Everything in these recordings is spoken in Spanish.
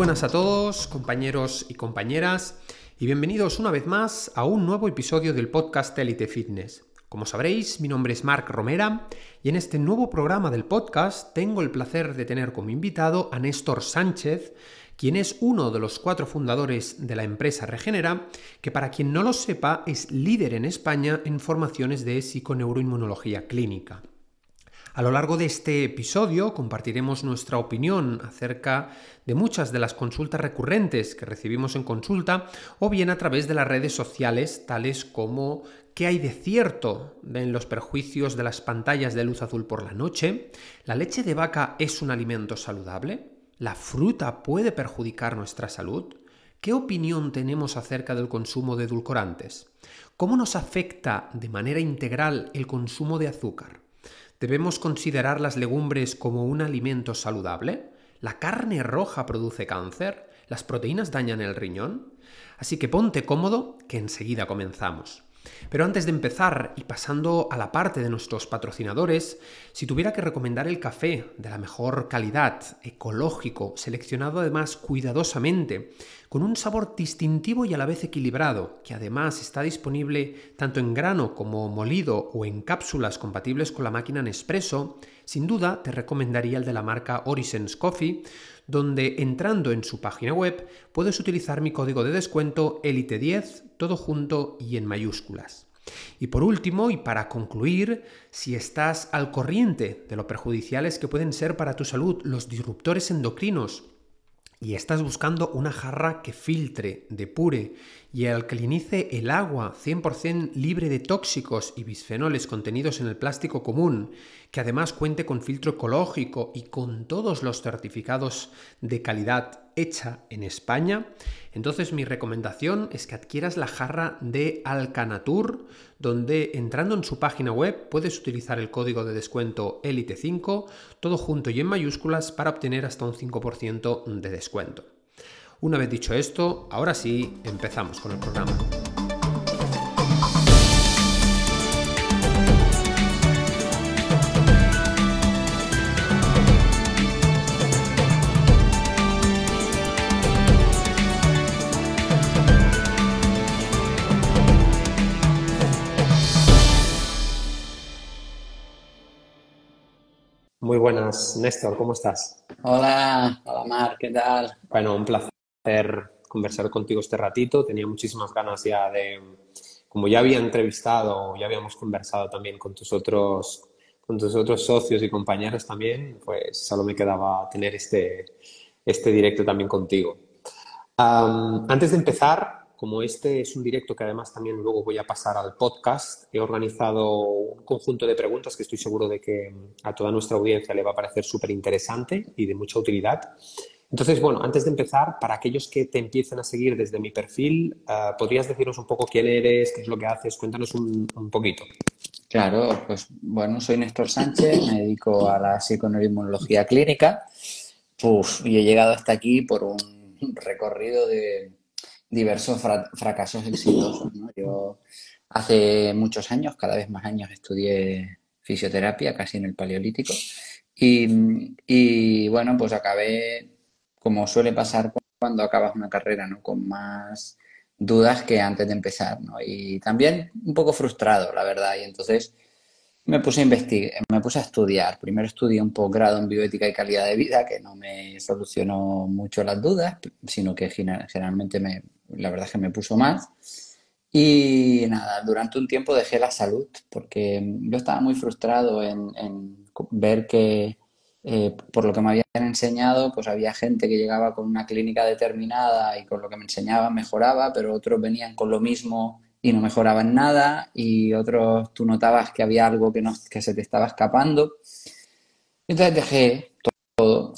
buenas a todos, compañeros y compañeras, y bienvenidos una vez más a un nuevo episodio del podcast Elite Fitness. Como sabréis, mi nombre es Marc Romera y en este nuevo programa del podcast tengo el placer de tener como invitado a Néstor Sánchez, quien es uno de los cuatro fundadores de la empresa Regenera, que para quien no lo sepa es líder en España en formaciones de psiconeuroinmunología clínica. A lo largo de este episodio compartiremos nuestra opinión acerca de muchas de las consultas recurrentes que recibimos en consulta o bien a través de las redes sociales tales como qué hay de cierto en los perjuicios de las pantallas de luz azul por la noche, la leche de vaca es un alimento saludable, la fruta puede perjudicar nuestra salud, ¿Qué opinión tenemos acerca del consumo de edulcorantes? ¿Cómo nos afecta de manera integral el consumo de azúcar? ¿Debemos considerar las legumbres como un alimento saludable? ¿La carne roja produce cáncer? ¿Las proteínas dañan el riñón? Así que ponte cómodo, que enseguida comenzamos. Pero antes de empezar y pasando a la parte de nuestros patrocinadores, si tuviera que recomendar el café de la mejor calidad, ecológico, seleccionado además cuidadosamente, con un sabor distintivo y a la vez equilibrado, que además está disponible tanto en grano como molido o en cápsulas compatibles con la máquina Nespresso, sin duda te recomendaría el de la marca Orisons Coffee, donde entrando en su página web puedes utilizar mi código de descuento ELITE10, todo junto y en mayúsculas. Y por último, y para concluir, si estás al corriente de lo perjudiciales que pueden ser para tu salud los disruptores endocrinos y estás buscando una jarra que filtre, depure y alcalinice el agua 100% libre de tóxicos y bisfenoles contenidos en el plástico común, que además cuente con filtro ecológico y con todos los certificados de calidad hecha en España, entonces mi recomendación es que adquieras la jarra de Alcanatur, donde entrando en su página web puedes utilizar el código de descuento ELITE5, todo junto y en mayúsculas, para obtener hasta un 5% de descuento. Una vez dicho esto, ahora sí, empezamos con el programa. Buenas, Néstor, ¿cómo estás? Hola, hola Mar, ¿qué tal? Bueno, un placer conversar contigo este ratito. Tenía muchísimas ganas ya de, como ya había entrevistado, ya habíamos conversado también con tus otros, con tus otros socios y compañeros también, pues solo me quedaba tener este, este directo también contigo. antes de empezar, como este es un directo que además también luego voy a pasar al podcast, he organizado un conjunto de preguntas que estoy seguro de que a toda nuestra audiencia le va a parecer súper interesante y de mucha utilidad. Entonces, bueno, antes de empezar, para aquellos que te empiecen a seguir desde mi perfil, eh, ¿podrías decirnos un poco quién eres, qué es lo que haces? Cuéntanos un, poquito. Claro, pues bueno, soy Néstor Sánchez, me dedico a la psiconeuroinmunología clínica y he llegado hasta aquí por un recorrido de diversos fracasos exitosos. Yo hace muchos años, cada vez más años, estudié fisioterapia, casi en el paleolítico. Y, bueno, pues acabé, como suele pasar cuando acabas una carrera, ¿no? Con más dudas que antes de empezar, ¿no? Y también un poco frustrado, la verdad. Y entonces me puse a investigar, me puse a estudiar. Primero estudié un posgrado en bioética y calidad de vida, que no me solucionó mucho las dudas, sino que generalmente me, la verdad es que me puso más. Y nada, durante un tiempo dejé la salud porque yo estaba muy frustrado en, ver que eh, por lo que me habían enseñado, pues había gente que llegaba con una clínica determinada y con lo que me enseñaban mejoraba, pero otros venían con lo mismo y no mejoraban nada y otros tú notabas que había algo que, no, que se te estaba escapando. Entonces dejé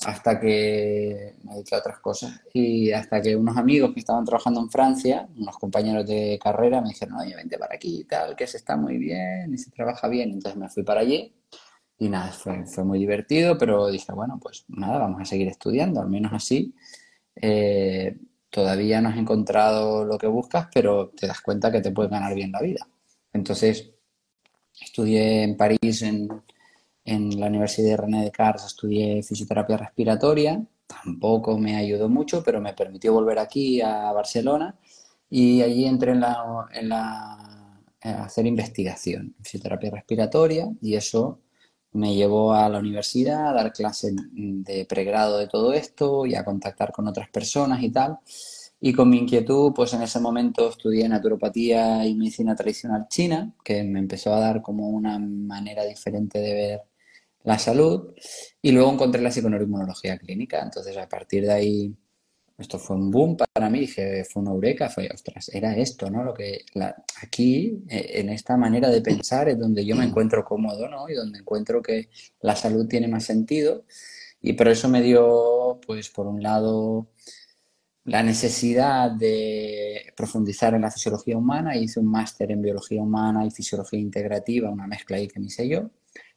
hasta que me dediqué a otras cosas y hasta que unos amigos que estaban trabajando en Francia, unos compañeros de carrera, me dijeron, oye, vente para aquí y tal, que se está muy bien y se trabaja bien. Entonces me fui para allí y nada, fue, fue muy divertido, pero dije, bueno, pues nada, vamos a seguir estudiando, al menos así. Eh, todavía no has encontrado lo que buscas, pero te das cuenta que te puedes ganar bien la vida. Entonces, estudié en París en en la Universidad de René Descartes estudié fisioterapia respiratoria tampoco me ayudó mucho, pero me permitió volver aquí a Barcelona y allí entré en la, en la hacer investigación en fisioterapia respiratoria y eso me llevó a la universidad a dar clases de pregrado de todo esto y a contactar con otras personas y tal. Y con mi inquietud, pues en ese momento estudié naturopatía y medicina tradicional china, que me empezó a dar como una manera diferente de ver la salud. Y luego encontré la psiconeuroinmunología clínica. Entonces, a partir de ahí, esto fue un boom para mí, dije, fue una eureka, fue, ostras, era esto, ¿no? Lo que aquí, eh, en esta manera de pensar, es donde yo me encuentro cómodo, ¿no? Y donde encuentro que la salud tiene más sentido. Y por eso me dio, pues, por un lado, la necesidad de profundizar en la fisiología humana, hice un máster en biología humana y fisiología integrativa, una mezcla ahí que me hice yo,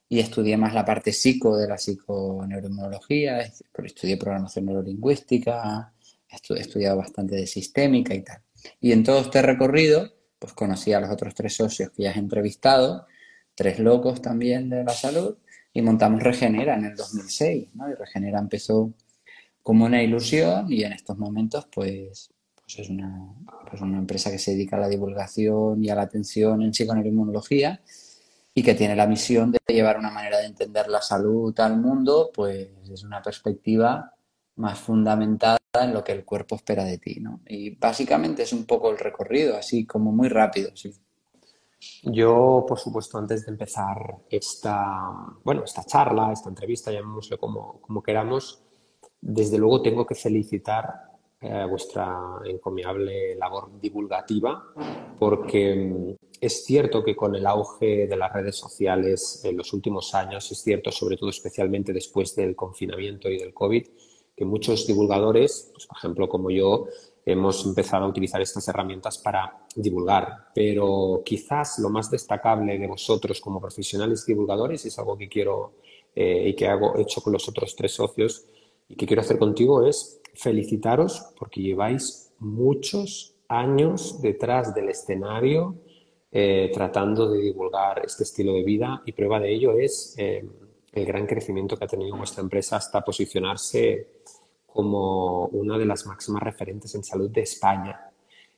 y estudié más la parte psico de la psiconeuroinmunología, estudié programación neurolingüística, he estudiado bastante de sistémica y tal. Y en todo este recorrido, pues conocí a los otros tres socios que ya has entrevistado, tres locos también de la salud, y montamos Regenera en el 2006, ¿no? Y Regenera empezó como una ilusión y en estos momentos pues, pues es una, pues una empresa que se dedica a la divulgación y a la atención en psiconeuroinmunología y que tiene la misión de llevar una manera de entender la salud al mundo, pues desde una perspectiva más fundamentada en lo que el cuerpo espera de ti, ¿no? Y básicamente es un poco el recorrido, así como muy rápido, sí. Yo, por supuesto, antes de empezar esta, bueno, esta charla, esta entrevista, llamémoslo como, como queramos, desde luego tengo que felicitar eh, vuestra encomiable labor divulgativa porque mm, es cierto que con el auge de las redes sociales en los últimos años, es cierto sobre todo especialmente después del confinamiento y del COVID, que muchos divulgadores, pues, por ejemplo como yo, hemos empezado a utilizar estas herramientas para divulgar. Pero quizás lo más destacable de vosotros como profesionales divulgadores es algo que quiero eh, y que hago hecho con los otros tres socios, y que quiero hacer contigo es felicitaros porque lleváis muchos años detrás del escenario eh, tratando de divulgar este estilo de vida y prueba de ello es eh, el gran crecimiento que ha tenido vuestra empresa hasta posicionarse como una de las máximas referentes en salud de España.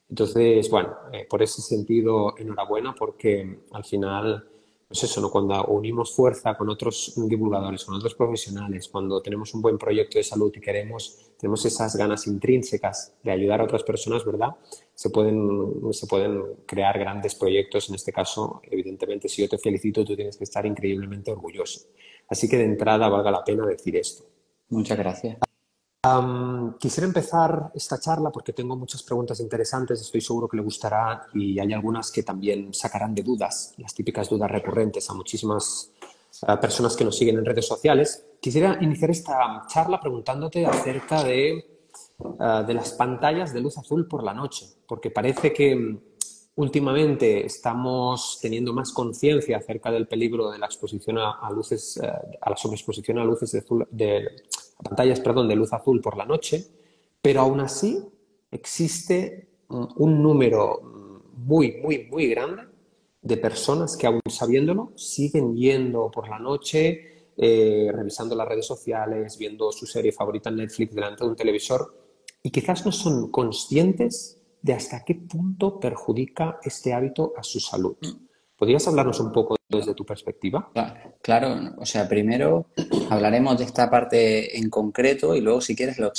Entonces, bueno, eh, por ese sentido, enhorabuena porque al final pues eso, ¿no? Cuando unimos fuerza con otros divulgadores, con otros profesionales, cuando tenemos un buen proyecto de salud y queremos, tenemos esas ganas intrínsecas de ayudar a otras personas, ¿verdad? Se pueden, se pueden crear grandes proyectos. En este caso, evidentemente, si yo te felicito, tú tienes que estar increíblemente orgulloso. Así que de entrada valga la pena decir esto. Muchas gracias quisiera empezar esta charla porque tengo muchas preguntas interesantes, estoy seguro que le gustará y hay algunas que también sacarán de dudas, las típicas dudas recurrentes a muchísimas personas que nos siguen en redes sociales. Quisiera iniciar esta charla preguntándote acerca de, eh, de las pantallas de luz azul por la noche, porque parece que últimamente estamos teniendo más conciencia acerca del peligro de la exposición a, luces, eh, a la sobreexposición a luces de, de pantallas perdón, de luz azul por la noche, pero aún así existe un número muy, muy, muy grande de personas que aún sabiéndolo siguen yendo por la noche, eh, revisando las redes sociales, viendo su serie favorita en Netflix delante de un televisor y quizás no son conscientes de hasta qué punto perjudica este hábito a su salud. ¿Podrías hablarnos un poco desde tu perspectiva? Claro, o sea, primero hablaremos de esta parte en concreto y luego si quieres lo,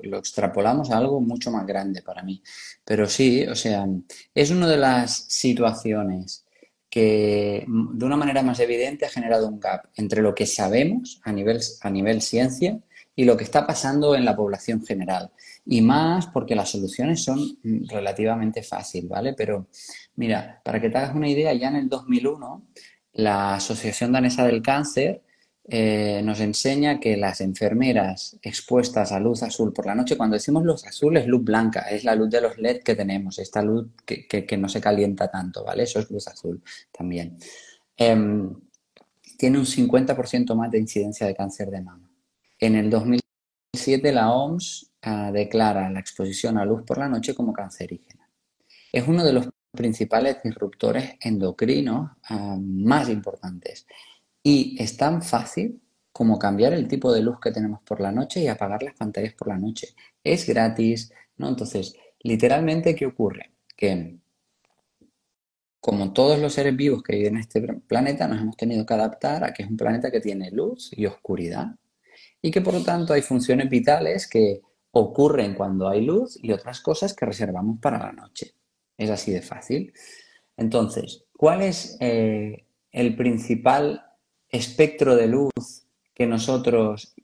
lo, extrapolamos a algo mucho más grande para mí. Pero sí, o sea, es una de las situaciones que de una manera más evidente ha generado un gap entre lo que sabemos a nivel, a nivel ciencia y lo que está pasando en la población general. Y más porque las soluciones son relativamente fáciles, ¿vale? Pero mira, para que te hagas una idea, ya en el 2001 la Asociación Danesa del Cáncer eh, nos enseña que las enfermeras expuestas a luz azul por la noche, cuando decimos luz azul es luz blanca, es la luz de los LED que tenemos, esta luz que, no se calienta tanto, ¿vale? Eso es luz azul también. Em, tiene un 50% más de incidencia de cáncer de mama. En el 2007 la OMS ah, declara la exposición a luz por la noche como cancerígena. Es uno de los principales disruptores endocrinos ah, más importantes. Y es tan fácil como cambiar el tipo de luz que tenemos por la noche y apagar las pantallas por la noche. Es gratis, ¿no? Entonces, literalmente, ¿qué ocurre? Que como todos los seres vivos que viven en este planeta, nos hemos tenido que adaptar a que es un planeta que tiene luz y oscuridad y que por lo tanto hay funciones vitales que ocurren cuando hay luz y otras cosas que reservamos para la noche. Es así de fácil. Entonces, ¿cuál es eh, el principal espectro de luz que nosotros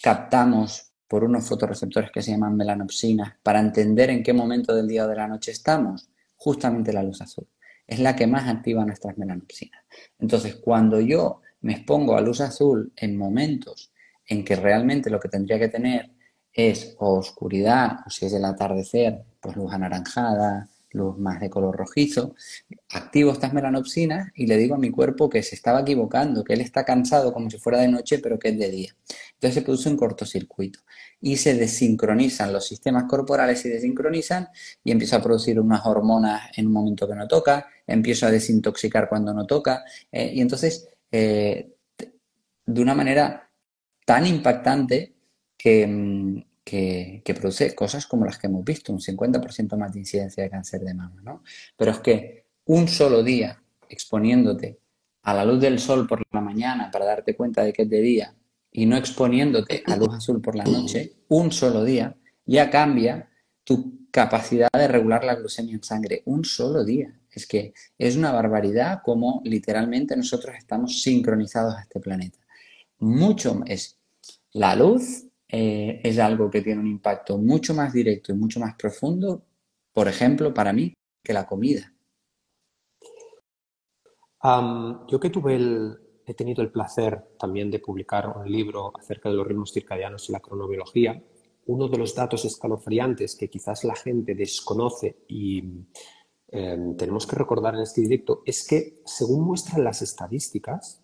captamos por unos fotorreceptores que se llaman melanopsinas para entender en qué momento del día o de la noche estamos? Justamente la luz azul. Es la que más activa nuestras melanopsinas. Entonces, cuando yo me expongo a luz azul en momentos en que realmente lo que tendría que tener es oscuridad, o si es el atardecer, pues luz anaranjada, luz más de color rojizo, activo estas melanopsinas y le digo a mi cuerpo que se estaba equivocando, que él está cansado como si fuera de noche, pero que es de día. Entonces se produce un cortocircuito y se desincronizan los sistemas corporales, se desincronizan y empiezo a producir unas hormonas en un momento que no toca, empiezo a desintoxicar cuando no toca eh, y entonces eh, de una manera tan impactante que, mm, que, produce cosas como las que hemos visto, un 50% más de incidencia de cáncer de mama, ¿no? Pero es que un solo día exponiéndote a la luz del sol por la mañana para darte cuenta de que es de día y no exponiéndote a luz azul por la noche, un solo día, ya cambia tu capacidad de regular la glucemia en sangre. Un solo día. Es que es una barbaridad como literalmente nosotros estamos sincronizados a este planeta. Mucho es la luz eh, es algo que tiene un impacto mucho más directo y mucho más profundo, por ejemplo, para mí, que la comida. yo que tuve el, he tenido el placer también de publicar un libro acerca de los ritmos circadianos y la cronobiología, uno de los datos escalofriantes que quizás la gente desconoce y em, tenemos que recordar en este directo es que, según muestran las estadísticas,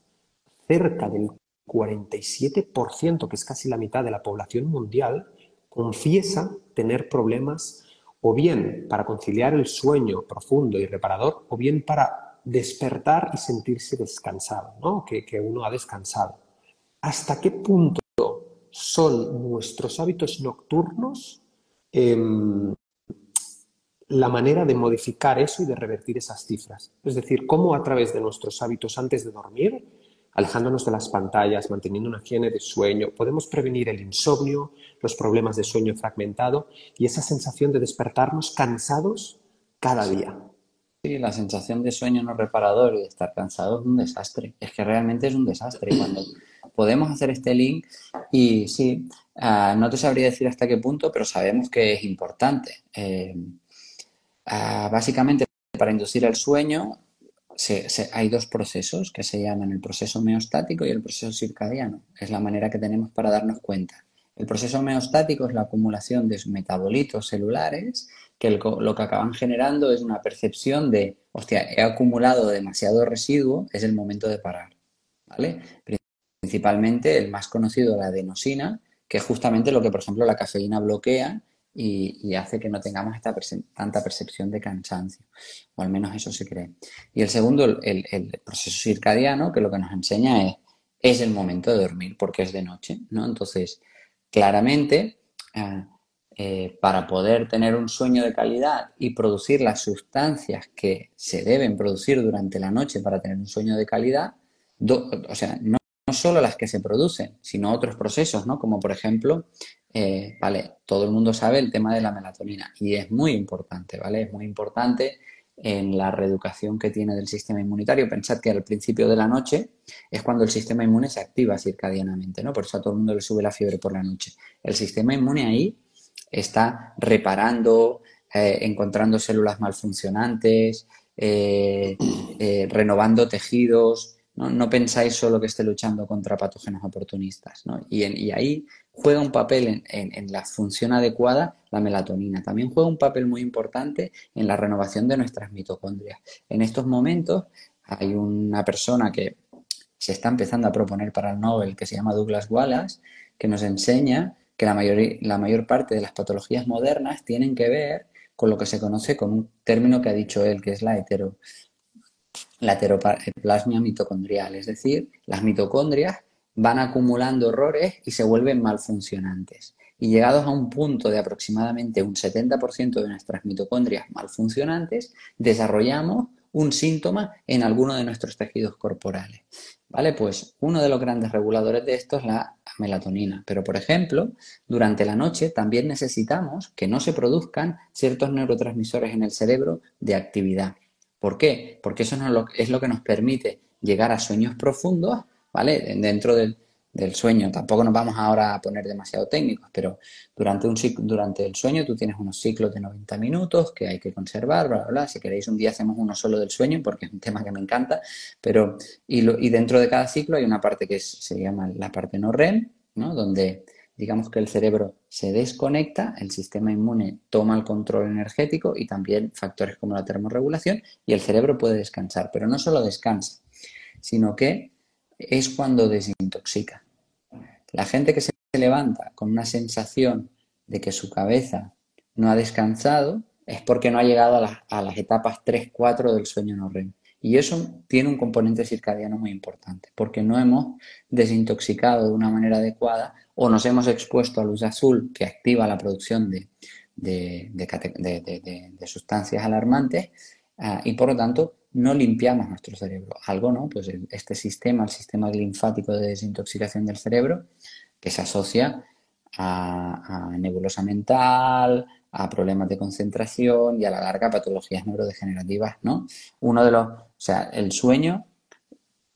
cerca del 47%, que es casi la mitad de la población mundial, confiesa tener problemas o bien para conciliar el sueño profundo y reparador, o bien para despertar y sentirse descansado, ¿no? que, uno ha descansado. ¿Hasta qué punto son nuestros hábitos nocturnos em, la manera de modificar eso y de revertir esas cifras? Es decir, cómo a través de nuestros hábitos antes de dormir alejándonos de las pantallas, manteniendo una higiene de sueño, podemos prevenir el insomnio, los problemas de sueño fragmentado y esa sensación de despertarnos cansados cada día. Sí, la sensación de sueño no reparador y de estar cansado es un desastre. Es que realmente es un desastre. Cuando podemos hacer este link y sí, ah, no te sabría decir hasta qué punto, pero sabemos que es importante. Eh, ah, básicamente, para inducir el sueño hay dos procesos que se llaman el proceso meostático y el proceso circadiano. Es la manera que tenemos para darnos cuenta. El proceso meostático es la acumulación de sus celulares que lo que acaban generando es una percepción de, hostia, he acumulado demasiado residuo, es el momento de parar. Principalmente el más conocido, la adenosina, que es justamente lo que, por ejemplo, la cafeína bloquea y, hace que no tengamos esta tanta percepción de cansancio, o al menos eso se cree. Y el segundo, el, proceso circadiano, que lo que nos enseña es, es el momento de dormir, porque es de noche, ¿no? Entonces, claramente, ah, eh, para poder tener un sueño de calidad y producir las sustancias que se deben producir durante la noche para tener un sueño de calidad, o sea, no solo las que se producen, sino otros procesos, ¿no? Como por ejemplo eh, vale, todo el mundo sabe el tema de la melatonina y es muy importante, ¿vale? Es muy importante en la reeducación que tiene del sistema inmunitario. Pensad que al principio de la noche es cuando el sistema inmune se activa circadianamente, ¿no? Por eso a todo el mundo le sube la fiebre por la noche. El sistema inmune ahí está reparando, eh, encontrando células malfuncionantes, eh, renovando tejidos, ¿no? pensáis solo que esté luchando contra patógenos oportunistas. ¿no? Y, ahí juega un papel en, la función adecuada la melatonina. También juega un papel muy importante en la renovación de nuestras mitocondrias. En estos momentos hay una persona que se está empezando a proponer para el Nobel que se llama Douglas Wallace, que nos enseña que la mayor, la mayor parte de las patologías modernas tienen que ver con lo que se conoce con un término que ha dicho él, que es la hetero, la heteroplasmia mitocondrial, es decir, las mitocondrias van acumulando errores y se vuelven mal funcionantes. Y llegados a un punto de aproximadamente un 70% de nuestras mitocondrias mal funcionantes, desarrollamos un síntoma en alguno de nuestros tejidos corporales. ¿Vale? Pues uno de los grandes reguladores de esto es la melatonina. Pero, por ejemplo, durante la noche también necesitamos que no se produzcan ciertos neurotransmisores en el cerebro de actividad. ¿Por qué? Porque eso es lo que nos permite llegar a sueños profundos, ¿vale? Dentro del, sueño. Tampoco nos vamos ahora a poner demasiado técnicos, pero durante, un durante el sueño tú tienes unos ciclos de 90 minutos que hay que conservar, bla, bla, bla. Si queréis un día hacemos uno solo del sueño porque es un tema que me encanta, pero y, y dentro de cada ciclo hay una parte que se llama la parte no REM, ¿no? Donde digamos que el cerebro se desconecta, el sistema inmune toma el control energético y también factores como la termorregulación y el cerebro puede descansar, pero no solo descansa, sino que es cuando desintoxica. La gente que se levanta con una sensación de que su cabeza no ha descansado es porque no ha llegado a las, etapas 3, 4 del sueño no. Y eso tiene un componente circadiano muy importante, porque no hemos desintoxicado de una manera adecuada o nos hemos expuesto a luz azul que activa la producción de, de, sustancias alarmantes ah, y por lo tanto no limpiamos nuestro cerebro. Algo, ¿no? Pues este sistema, el sistema linfático de desintoxicación del cerebro, que se asocia a, nebulosa mental, a problemas de concentración y a la larga patologías neurodegenerativas, ¿no? Uno de los, o sea, el sueño,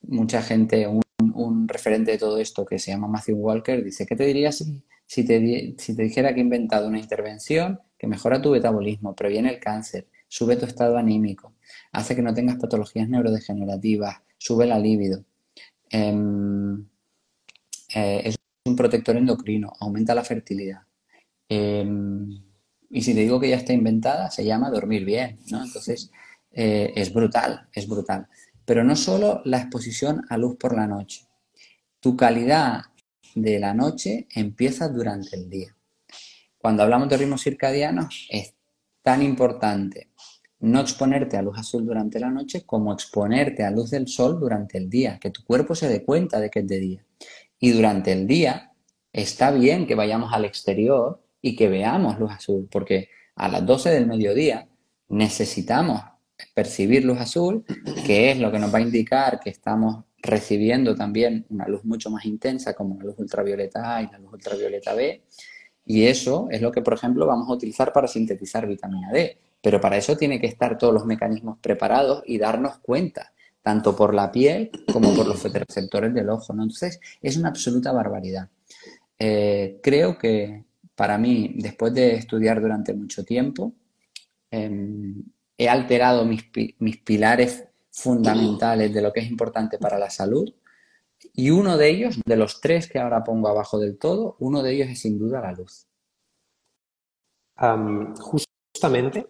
mucha gente, un, referente de todo esto que se llama Matthew Walker, dice, ¿qué te dirías si, si, te, si te dijera que he inventado una intervención que mejora tu metabolismo, previene el cáncer, sube tu estado anímico, hace que no tengas patologías neurodegenerativas, sube la libido. Em, eh, es un protector endocrino, aumenta la fertilidad. Em, y si te digo que ya está inventada, se llama dormir bien, ¿no? Entonces, eh, es brutal, es brutal. Pero no solo la exposición a luz por la noche. Tu calidad de la noche empieza durante el día. Cuando hablamos de ritmos circadianos, es tan importante no exponerte a luz azul durante la noche como exponerte a luz del sol durante el día, que tu cuerpo se dé cuenta de que es de día. Y durante el día está bien que vayamos al exterior y que veamos luz azul, porque a las 12 del mediodía necesitamos percibir luz azul, que es lo que nos va a indicar que estamos recibiendo también una luz mucho más intensa como la luz ultravioleta A y la luz ultravioleta B. Y eso es lo que, por ejemplo, vamos a utilizar para sintetizar vitamina D. Pero para eso tiene que estar todos los mecanismos preparados y darnos cuenta, tanto por la piel como por los fotoreceptores del ojo. Entonces, es una absoluta barbaridad. Eh, creo que para mí, después de estudiar durante mucho tiempo, em, he alterado mis, mis pilares fundamentales de lo que es importante para la salud. Y uno de ellos, de los tres que ahora pongo abajo del todo, uno de ellos es sin duda la luz. justamente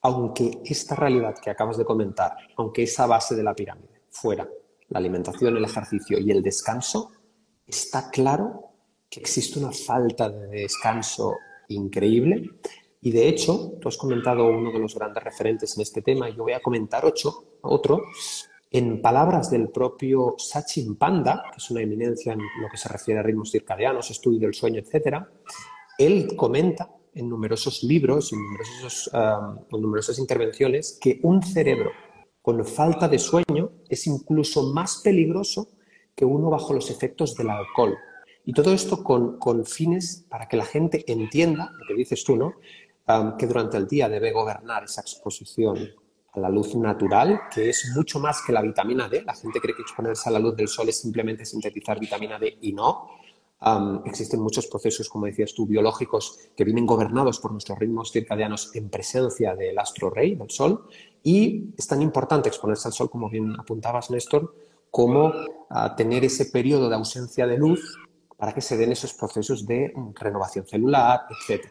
aunque esta realidad que acabas de comentar, aunque esa base de la pirámide fuera la alimentación, el ejercicio y el descanso, está claro que existe una falta de descanso increíble. Y de hecho, tú has comentado uno de los grandes referentes en este tema y yo voy a comentar ocho, otro. En palabras del propio Sachin Panda, que es una eminencia en lo que se refiere a ritmos circadianos, estudio del sueño, etc., él comenta en numerosos libros, en, en numerosas intervenciones, que un cerebro con falta de sueño es incluso más peligroso que uno bajo los efectos del alcohol. Y todo esto con, fines para que la gente entienda, lo que dices tú, ¿no? que durante el día debe gobernar esa exposición a la luz natural, que es mucho más que la vitamina D. La gente cree que exponerse a la luz del sol es simplemente sintetizar vitamina D y no existen muchos procesos, como decías tú, biológicos que vienen gobernados por nuestros ritmos circadianos en presencia del astro rey, del sol, y es tan importante exponerse al sol, como bien apuntabas, Néstor, como ah, tener ese periodo de ausencia de luz para que se den esos procesos de renovación celular, etc.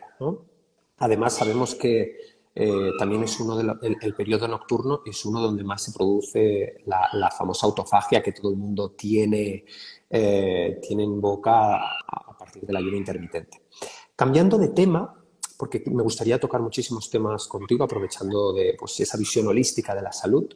Además, sabemos que eh, también es uno el, periodo nocturno es uno donde más se produce la, la famosa autofagia que todo el mundo tiene eh, tienen boca a, partir del ayuno intermitente. Cambiando de tema, porque me gustaría tocar muchísimos temas contigo, aprovechando de pues, esa visión holística de la salud,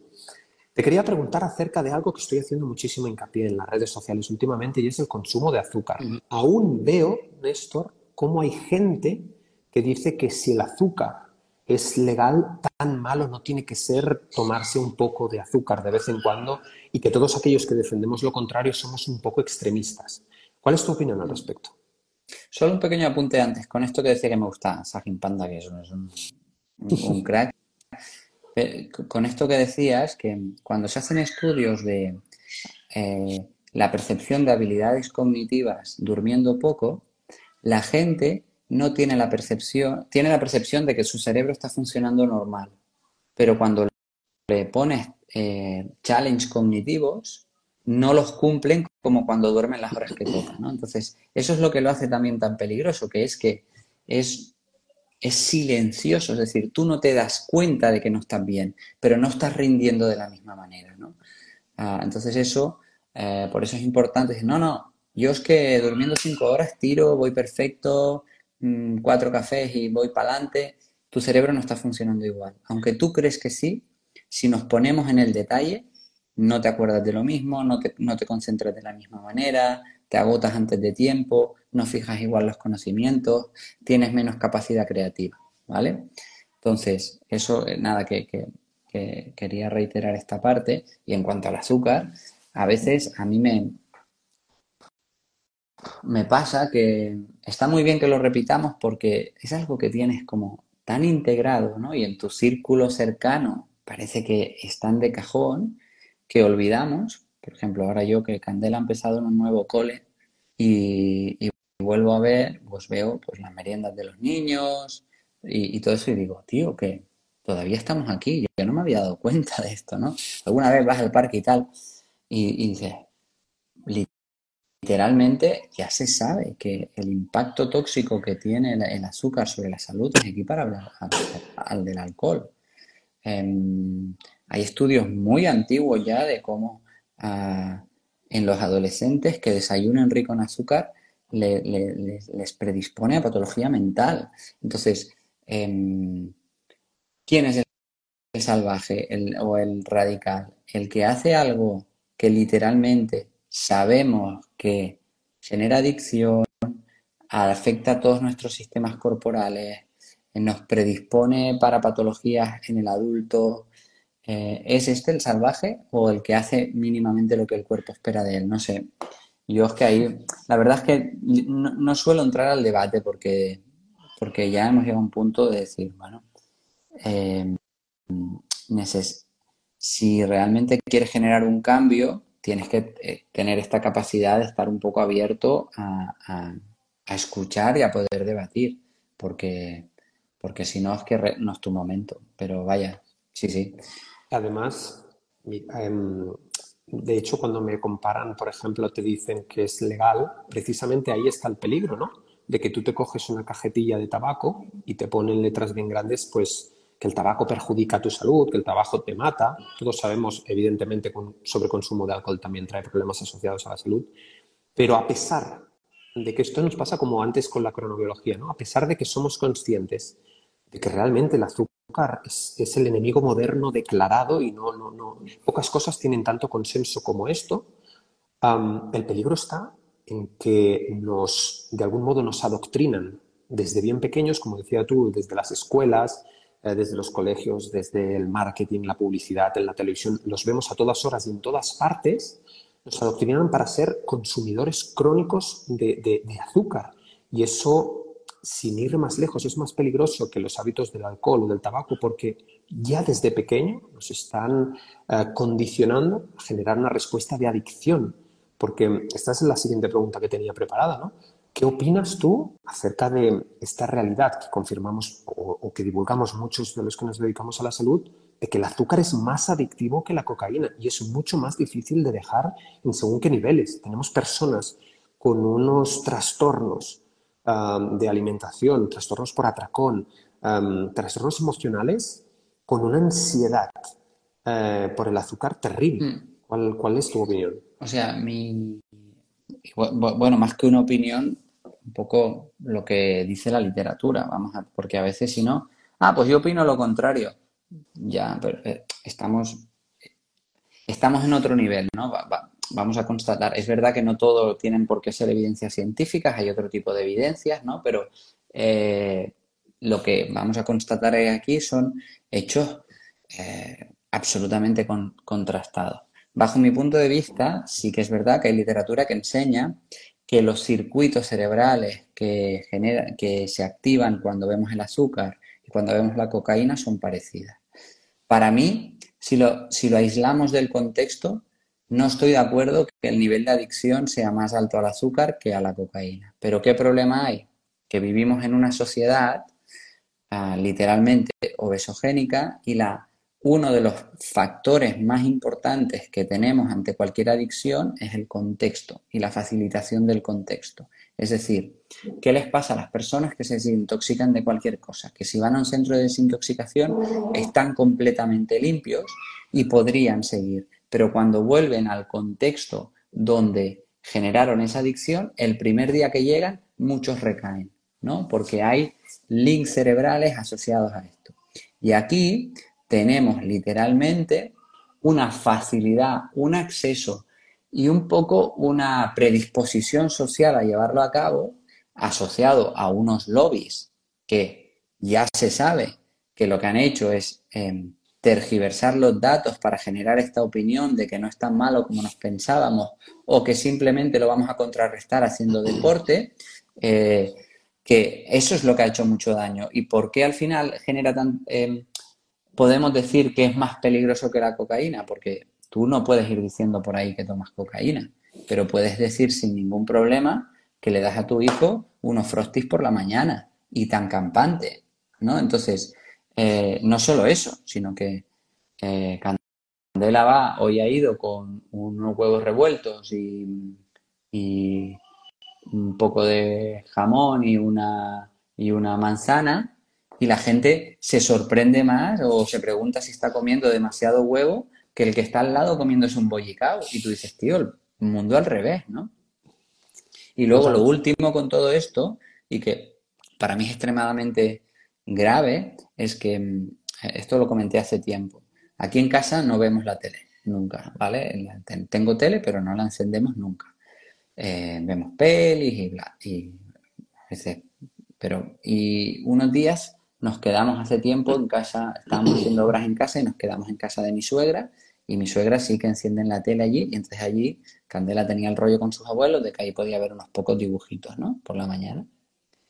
Te quería preguntar acerca de algo que estoy haciendo muchísimo hincapié en las redes sociales últimamente y es el consumo de azúcar. Aún veo, Néstor, cómo hay gente que dice que si el azúcar es legal, tan malo no tiene que ser tomarse un poco de azúcar de vez en cuando y que todos aquellos que defendemos lo contrario somos un poco extremistas. ¿Cuál es tu opinión al respecto? Solo un pequeño apunte antes, con esto que decía que me gusta Sajin Panda, que es un crack. Eh, con esto que decías, que cuando se hacen estudios de eh, la percepción de habilidades cognitivas durmiendo poco, la gente no tiene la percepción, tiene la percepción de que su cerebro está funcionando normal. Pero cuando le pones eh, challenge cognitivos, no los cumplen como cuando duermen las horas que tocan. Entonces, eso es lo que lo hace también tan peligroso, que es que es es silencioso, es decir, tú no te das cuenta de que no estás bien, pero no estás rindiendo de la misma manera, ¿no? Ah, entonces eso, eh, por eso es importante decir, no, no, yo es que durmiendo cinco horas tiro, voy perfecto, mm, cuatro cafés y voy para adelante, tu cerebro no está funcionando igual. Aunque tú crees que sí, si nos ponemos en el detalle, no te acuerdas de lo mismo, no te, no te concentras de la misma manera, te agotas antes de tiempo, no fijas igual los conocimientos, tienes menos capacidad creativa, ¿vale? Entonces, eso, eh, nada, que, quería reiterar esta parte. Y en cuanto al azúcar, a veces a mí me, me pasa que está muy bien que lo repitamos porque es algo que tienes como tan integrado, ¿no? Y en tu círculo cercano parece que están de cajón que olvidamos por ejemplo, ahora yo que Candela ha empezado en un nuevo cole y, vuelvo a ver, pues veo pues las meriendas de los niños y, todo eso y digo, tío, que todavía estamos aquí, yo no me había dado cuenta de esto, ¿no? Alguna vez vas al parque y tal y, dices, literalmente ya se sabe que el impacto tóxico que tiene el, azúcar sobre la salud es equiparable al, al del alcohol. Em, hay estudios muy antiguos ya de cómo en los adolescentes que desayunan rico en azúcar les predispone a patología mental. Entonces, em, ¿quién es el, salvaje o el radical? El que hace algo que literalmente sabemos que genera adicción, afecta a todos nuestros sistemas corporales, nos predispone para patologías en el adulto, eh, ¿Es este el salvaje o el que hace mínimamente lo que el cuerpo espera de él? No sé. Yo es que ahí, la verdad es que no, suelo entrar al debate porque, porque ya hemos llegado a un punto de decir, bueno, eh, si realmente quieres generar un cambio, tienes que eh, tener esta capacidad de estar un poco abierto a, a escuchar y a poder debatir, porque, porque si no es que no es tu momento. Pero vaya, sí, sí. Además, em, de hecho, cuando me comparan, por ejemplo, te dicen que es legal, precisamente ahí está el peligro, ¿no? De que tú te coges una cajetilla de tabaco y te ponen letras bien grandes, pues que el tabaco perjudica tu salud, que el tabaco te mata. Todos sabemos, evidentemente, con consumo de alcohol también trae problemas asociados a la salud. Pero a pesar de que esto nos pasa como antes con la cronobiología, ¿no? A pesar de que somos conscientes de que realmente el azúcar es, el enemigo moderno declarado y no, no, no, pocas cosas tienen tanto consenso como esto. el peligro está en que nos, de algún modo, nos adoctrinan desde bien pequeños, como decía tú, desde las escuelas, eh, desde los colegios, desde el marketing, la publicidad, en la televisión, los vemos a todas horas y en todas partes, nos adoctrinan para ser consumidores crónicos de, de azúcar. Y eso sin ir más lejos, es más peligroso que los hábitos del alcohol o del tabaco porque ya desde pequeño nos están eh, condicionando a generar una respuesta de adicción. Porque esta es la siguiente pregunta que tenía preparada, ¿no? ¿Qué opinas tú acerca de esta realidad que confirmamos o, o, que divulgamos muchos de los que nos dedicamos a la salud, de que el azúcar es más adictivo que la cocaína y es mucho más difícil de dejar en según qué niveles? Tenemos personas con unos trastornos de alimentación, trastornos por atracón, trastornos emocionales con una ansiedad eh, por el azúcar terrible. Hmm. ¿Cuál, ¿Cuál, es tu opinión? O sea, mi... Bueno, más que una opinión, un poco lo que dice la literatura, vamos a... porque a veces si no, ah, pues yo opino lo contrario. Ya, pero eh, estamos... estamos en otro nivel, ¿no? Vamos a constatar, es verdad que no todo tienen por qué ser evidencias científicas, hay otro tipo de evidencias, ¿no? Pero eh, lo que vamos a constatar aquí son hechos eh, absolutamente contrastados. Bajo mi punto de vista, sí que es verdad que hay literatura que enseña que los circuitos cerebrales que, que se activan cuando vemos el azúcar y cuando vemos la cocaína son parecidas. Para mí, si lo, si lo aislamos del contexto, no estoy de acuerdo que el nivel de adicción sea más alto al azúcar que a la cocaína. Pero ¿qué problema hay? Que vivimos en una sociedad ah, literalmente obesogénica y la uno de los factores más importantes que tenemos ante cualquier adicción es el contexto y la facilitación del contexto. Es decir, ¿qué les pasa a las personas que se desintoxican de cualquier cosa? Que si van a un centro de desintoxicación están completamente limpios y podrían seguir. Pero cuando vuelven al contexto donde generaron esa adicción, el primer día que llegan, muchos recaen, ¿no? Porque hay links cerebrales asociados a esto. Y aquí tenemos literalmente una facilidad, un acceso y un poco una predisposición social a llevarlo a cabo asociado a unos lobbies que ya se sabe que lo que han hecho es em, tergiversar los datos para generar esta opinión de que no es tan malo como nos pensábamos o que simplemente lo vamos a contrarrestar haciendo deporte, eh, que eso es lo que ha hecho mucho daño. ¿Y por qué al final genera tan... Em, podemos decir que es más peligroso que la cocaína, porque tú no puedes ir diciendo por ahí que tomas cocaína, pero puedes decir sin ningún problema que le das a tu hijo unos frostis por la mañana y tan campante, ¿no? Entonces, eh, no solo eso, sino que eh, Candela va, hoy ha ido con unos huevos revueltos y, y un poco de jamón y una, y una manzana y la gente se sorprende más o se pregunta si está comiendo demasiado huevo que el que está al lado comiéndose un bollicao. Y tú dices, tío, el mundo al revés, ¿no? Y luego lo último con todo esto, y que para mí es extremadamente grave, es que mm, esto lo comenté hace tiempo. Aquí en casa no vemos la tele, nunca, ¿vale? Tengo tele, pero no la encendemos nunca. Eh, vemos pelis y bla. Y, pero, y unos días nos quedamos hace tiempo en casa, estábamos haciendo obras en casa y nos quedamos en casa de mi suegra y mi suegra sí que enciende la tele allí y entonces allí Candela tenía el rollo con sus abuelos de que ahí podía ver unos pocos dibujitos, ¿no? Por la mañana.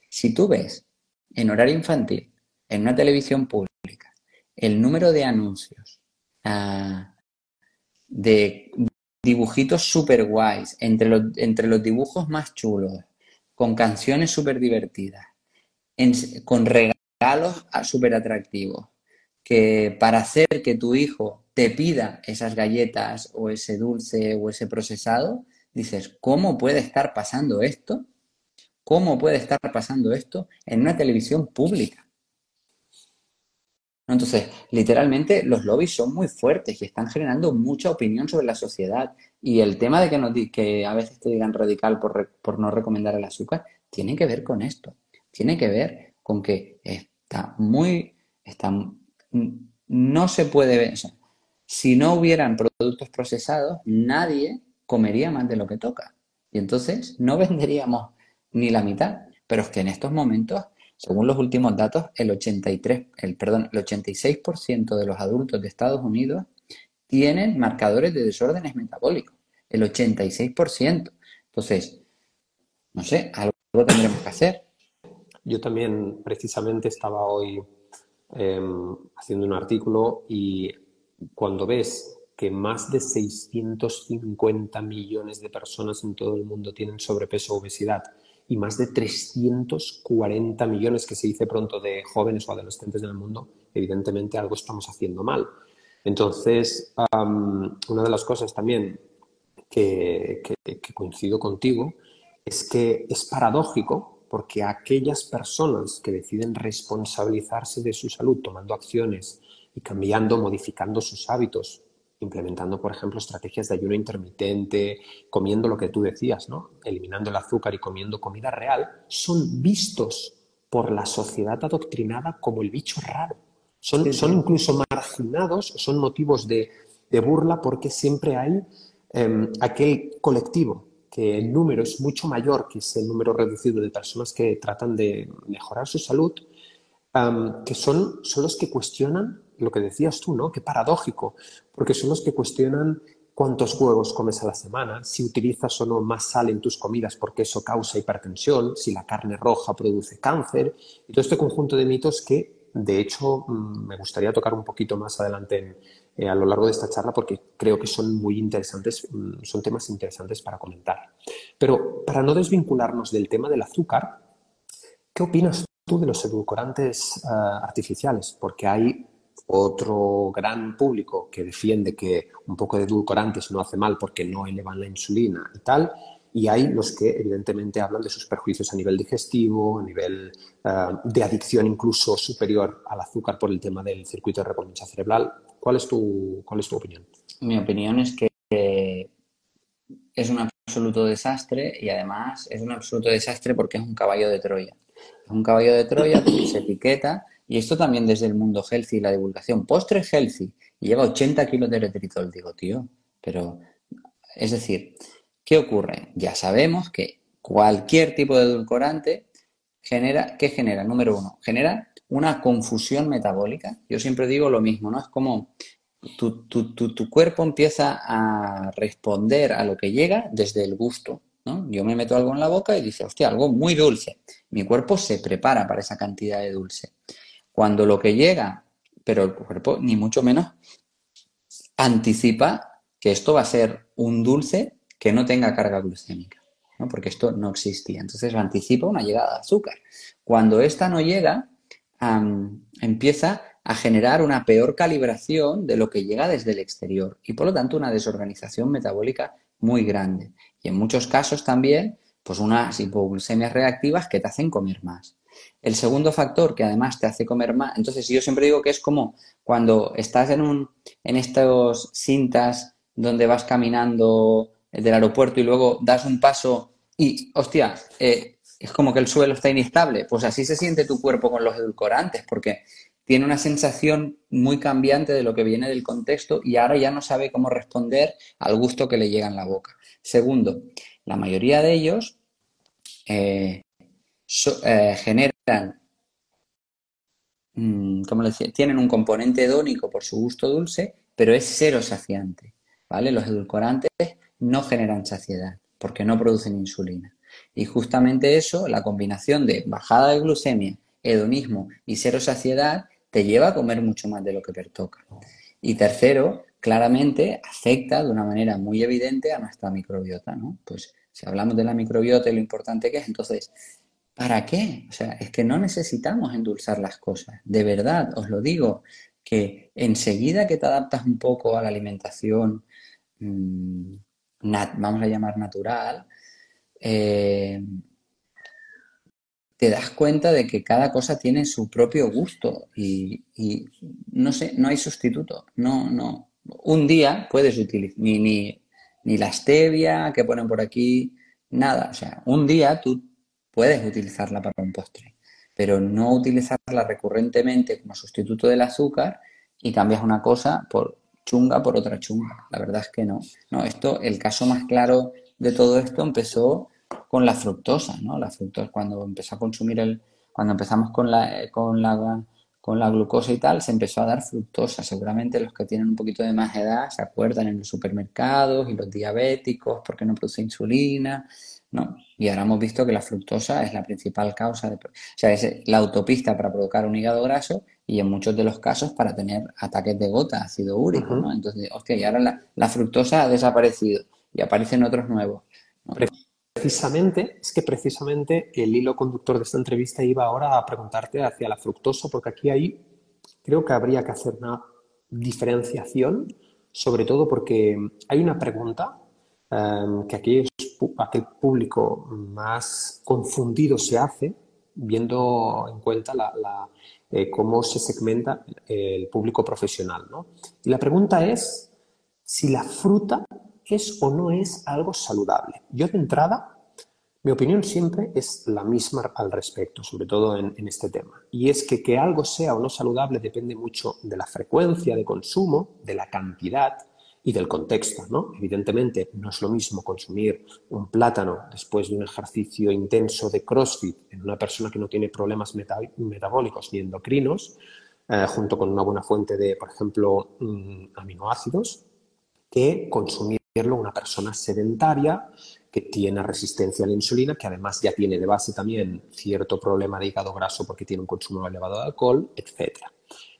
Si tú ves en horario infantil, en una televisión pública, el número de anuncios ah, de dibujitos super guays, entre los, entre los dibujos más chulos, con canciones súper divertidas, con regalos súper atractivos. Que para hacer que tu hijo te pida esas galletas o ese dulce o ese procesado, dices, ¿cómo puede estar pasando esto? ¿Cómo puede estar pasando esto en una televisión pública? Entonces, literalmente los lobbies son muy fuertes y están generando mucha opinión sobre la sociedad. Y el tema de que, a veces te digan radical por no recomendar el azúcar, tiene que ver con esto. Tiene que ver con que Está muy, está, no se puede ver. si no hubieran productos procesados, nadie comería más de lo que toca. Y entonces no venderíamos ni la mitad. Pero es que en estos momentos, según los últimos datos, el 83, el, perdón, el 86% de los adultos de Estados Unidos tienen marcadores de desórdenes metabólicos. El 86%. Entonces, no sé, algo tendremos que hacer. Yo también precisamente estaba hoy em, haciendo un artículo y cuando ves que más de 650 millones de personas en todo el mundo tienen sobrepeso o obesidad y más de 340 millones que se dice pronto de jóvenes o adolescentes en el mundo, evidentemente algo estamos haciendo mal. Entonces, una de las cosas también que coincido contigo es que es paradójico porque aquellas personas que deciden responsabilizarse de su salud tomando acciones y cambiando, modificando sus hábitos, implementando, por ejemplo, estrategias de ayuno intermitente, comiendo lo que tú decías, ¿no? eliminando el azúcar y comiendo comida real, son vistos por la sociedad adoctrinada como el bicho raro. Son, son incluso marginados, son motivos de, burla porque siempre hay em, aquel colectivo que el número es mucho mayor que ese número reducido de personas que tratan de mejorar su salud, que son, son los que cuestionan lo que decías tú, ¿no? Qué paradójico, porque son los que cuestionan cuántos huevos comes a la semana, si utilizas o no más sal en tus comidas porque eso causa hipertensión, si la carne roja produce cáncer, y todo este conjunto de mitos que, de hecho, mm, me gustaría tocar un poquito más adelante eh, a lo largo de esta charla porque creo que son muy interesantes, mm, son temas interesantes para comentar. Pero para no desvincularnos del tema del azúcar, ¿qué opinas tú de los edulcorantes ah, artificiales? Porque hay otro gran público que defiende que un poco de edulcorantes no hace mal porque no elevan la insulina y tal, y hay los que evidentemente hablan de sus perjuicios a nivel digestivo, a nivel eh, de adicción incluso superior al azúcar por el tema del circuito de recompensa cerebral. ¿Cuál es tu, cuál es tu opinión? Mi opinión es que es un absoluto desastre y además es un absoluto desastre porque es un caballo de Troya. Es un caballo de Troya que se etiqueta y esto también desde el mundo healthy la divulgación. Postre healthy y lleva 80 kilos de eritritol. Digo, tío, pero es decir, ¿qué ocurre? Ya sabemos que cualquier tipo de edulcorante genera, ¿qué genera? Número uno, genera una confusión metabólica. Yo siempre digo lo mismo, ¿no? Es como tu, tu cuerpo empieza a responder a lo que llega desde el gusto. ¿no? Yo me meto algo en la boca y dice, hostia, algo muy dulce. Mi cuerpo se prepara para esa cantidad de dulce. Cuando lo que llega, pero el cuerpo ni mucho menos anticipa que esto va a ser un dulce que no tenga carga glucémica, ¿no? porque esto no existía. Entonces anticipa una llegada de azúcar. Cuando esta no llega, empieza a generar una peor calibración de lo que llega desde el exterior y por lo tanto una desorganización metabólica muy grande. Y en muchos casos también, pues unas hipoglucemias reactivas que te hacen comer más. El segundo factor que además te hace comer más, entonces yo siempre digo que es como cuando estás en, un, en estos cintas donde vas caminando del aeropuerto y luego das un paso y, hostia, eh, es como que el suelo está inestable. Pues así se siente tu cuerpo con los edulcorantes, porque tiene una sensación muy cambiante de lo que viene del contexto y ahora ya no sabe cómo responder al gusto que le llega en la boca. Segundo, la mayoría de ellos eh, eh, generan, mm, ¿cómo decía? Tienen un componente hedónico por su gusto dulce, pero es cero saciante, ¿vale? Los edulcorantes no generan saciedad porque no producen insulina. Y justamente eso, la combinación de bajada de glucemia, hedonismo y cero saciedad, te lleva a comer mucho más de lo que pertoca. Y tercero, claramente afecta de una manera muy evidente a nuestra microbiota, ¿no? Pues si hablamos de la microbiota y lo importante que es, entonces ¿Para qué? O sea, es que no necesitamos endulzar las cosas. De verdad, os lo digo, que enseguida que te adaptas un poco a la alimentación, mm, vamos a llamar natural, eh, te das cuenta de que cada cosa tiene su propio gusto y, no sé, no hay sustituto. No, no. Un día puedes utilizar ni, ni, ni la stevia que ponen por aquí, nada. O sea, un día tú puedes utilizarla para un postre, pero no utilizarla recurrentemente como sustituto del azúcar y cambias una cosa por chunga por otra chunga. La verdad es que no. No, esto, el caso más claro de todo esto empezó con la fructosa, ¿no? La fructosa, cuando empezó a consumir el, cuando empezamos con la, con la, con la glucosa y tal, se empezó a dar fructosa. Seguramente los que tienen un poquito de más edad se acuerdan en los supermercados y los diabéticos porque no produce insulina. ¿No? Y ahora hemos visto que la fructosa es la principal causa, de, o sea, es la autopista para provocar un hígado graso y en muchos de los casos para tener ataques de gota, ácido úrico, ¿no? Entonces, hostia, y ahora la, fructosa ha desaparecido y aparecen otros nuevos. Precisamente, es que precisamente el hilo conductor de esta entrevista iba ahora a preguntarte hacia la fructosa, porque aquí ahí creo que habría que hacer una diferenciación, sobre todo porque hay una pregunta Em, que aquel público más confundido se hace viendo en cuenta eh, cómo se segmenta el público profesional. ¿no? Y la pregunta es si la fruta es o no es algo saludable. Yo de entrada, mi opinión siempre es la misma al respecto, sobre todo en este tema. Y es que que algo sea o no saludable depende mucho de la frecuencia de consumo, de la cantidad, y del contexto, ¿no? Evidentemente, no es lo mismo consumir un plátano después de un ejercicio intenso de CrossFit en una persona que no tiene problemas metabólicos ni endocrinos, eh, junto con una buena fuente de, por ejemplo, mm, aminoácidos, que consumirlo una persona sedentaria que tiene resistencia a la insulina, que además ya tiene de base también cierto problema de hígado graso porque tiene un consumo elevado de alcohol, etcétera.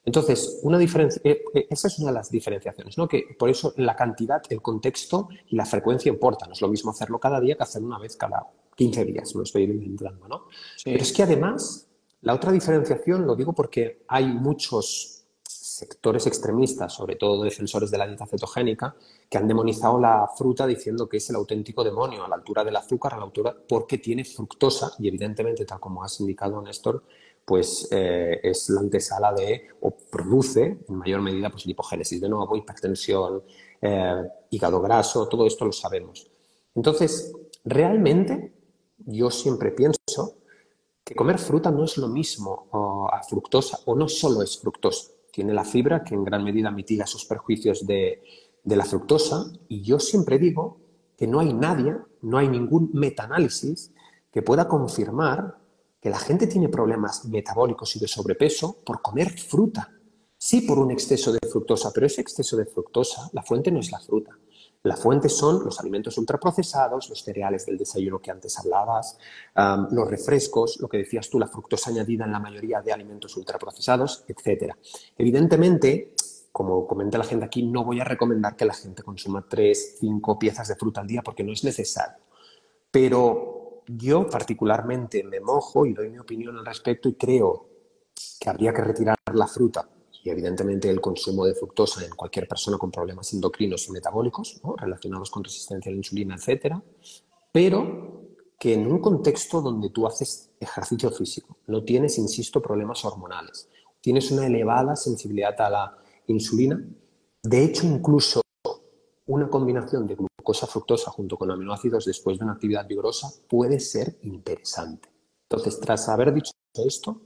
Entonces, una diferencia, eh, eh, esa es una de las diferenciaciones, ¿no? Que por eso la cantidad, el contexto y la frecuencia importan. No es lo mismo hacerlo cada día que hacerlo una vez cada 15 días, me lo estoy inventando, ¿no? Pero es que además, la otra diferenciación, lo digo porque hay muchos sectores extremistas, sobre todo defensores de la dieta cetogénica, que han demonizado la fruta diciendo que es el auténtico demonio, a la altura del azúcar, a la altura, porque tiene fructosa y evidentemente, tal como has indicado, Néstor, pues eh, es la antesala de, o produce en mayor medida, pues lipogénesis de nuevo, hipertensión, eh, hígado graso, todo esto lo sabemos. Entonces, realmente yo siempre pienso que comer fruta no es lo mismo a fructosa, o no solo es fructosa. Tiene la fibra que en gran medida mitiga esos perjuicios de, de la fructosa, y yo siempre digo que no hay nadie, no hay ningún metaanálisis que pueda confirmar que la gente tiene problemas metabólicos y de sobrepeso por comer fruta. Sí por un exceso de fructosa, pero ese exceso de fructosa, la fuente no es la fruta. La fuente son los alimentos ultraprocesados, los cereales del desayuno que antes hablabas, los refrescos, lo que decías tú, la fructosa añadida en la mayoría de alimentos ultraprocesados, etc. Evidentemente, como comenta la gente aquí, no voy a recomendar que la gente consuma tres, cinco piezas de fruta al día porque no es necesario. Pero yo particularmente me mojo y doy mi opinión al respecto y creo que habría que retirar la fruta y evidentemente el consumo de fructosa en cualquier persona con problemas endocrinos y metabólicos relacionados con resistencia a la insulina, etcétera, pero que en un contexto donde tú haces ejercicio físico, no tienes, insisto, problemas hormonales, tienes una elevada sensibilidad a la insulina, de hecho incluso una combinación de glucosa fructosa junto con aminoácidos después de una actividad vigorosa puede ser interesante. Entonces, tras haber dicho esto,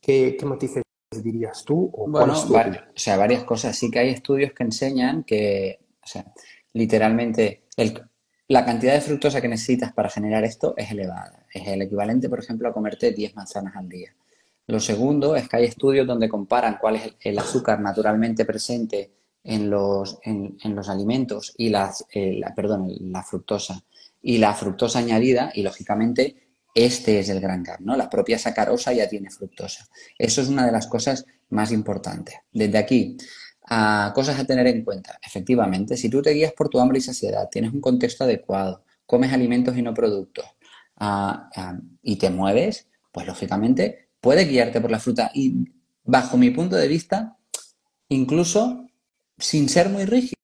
¿qué, matices dirías tú? O bueno, o sea, varias cosas. Sí que hay estudios que enseñan que, o sea, literalmente, la cantidad de fructosa que necesitas para generar esto es elevada. Es el equivalente, por ejemplo, a comerte 10 manzanas al día. Lo segundo es que hay estudios donde comparan cuál es el azúcar naturalmente presente en los, en, los alimentos y las, eh, la, perdón, la fructosa y la fructosa añadida y lógicamente este es el gran gap, ¿no? La propia sacarosa ya tiene fructosa. Eso es una de las cosas más importantes. Desde aquí, a cosas a tener en cuenta. Efectivamente, si tú te guías por tu hambre y saciedad, tienes un contexto adecuado, comes alimentos y no productos y te mueves, pues lógicamente puedes guiarte por la fruta. Y bajo mi punto de vista, incluso sin ser muy rígido.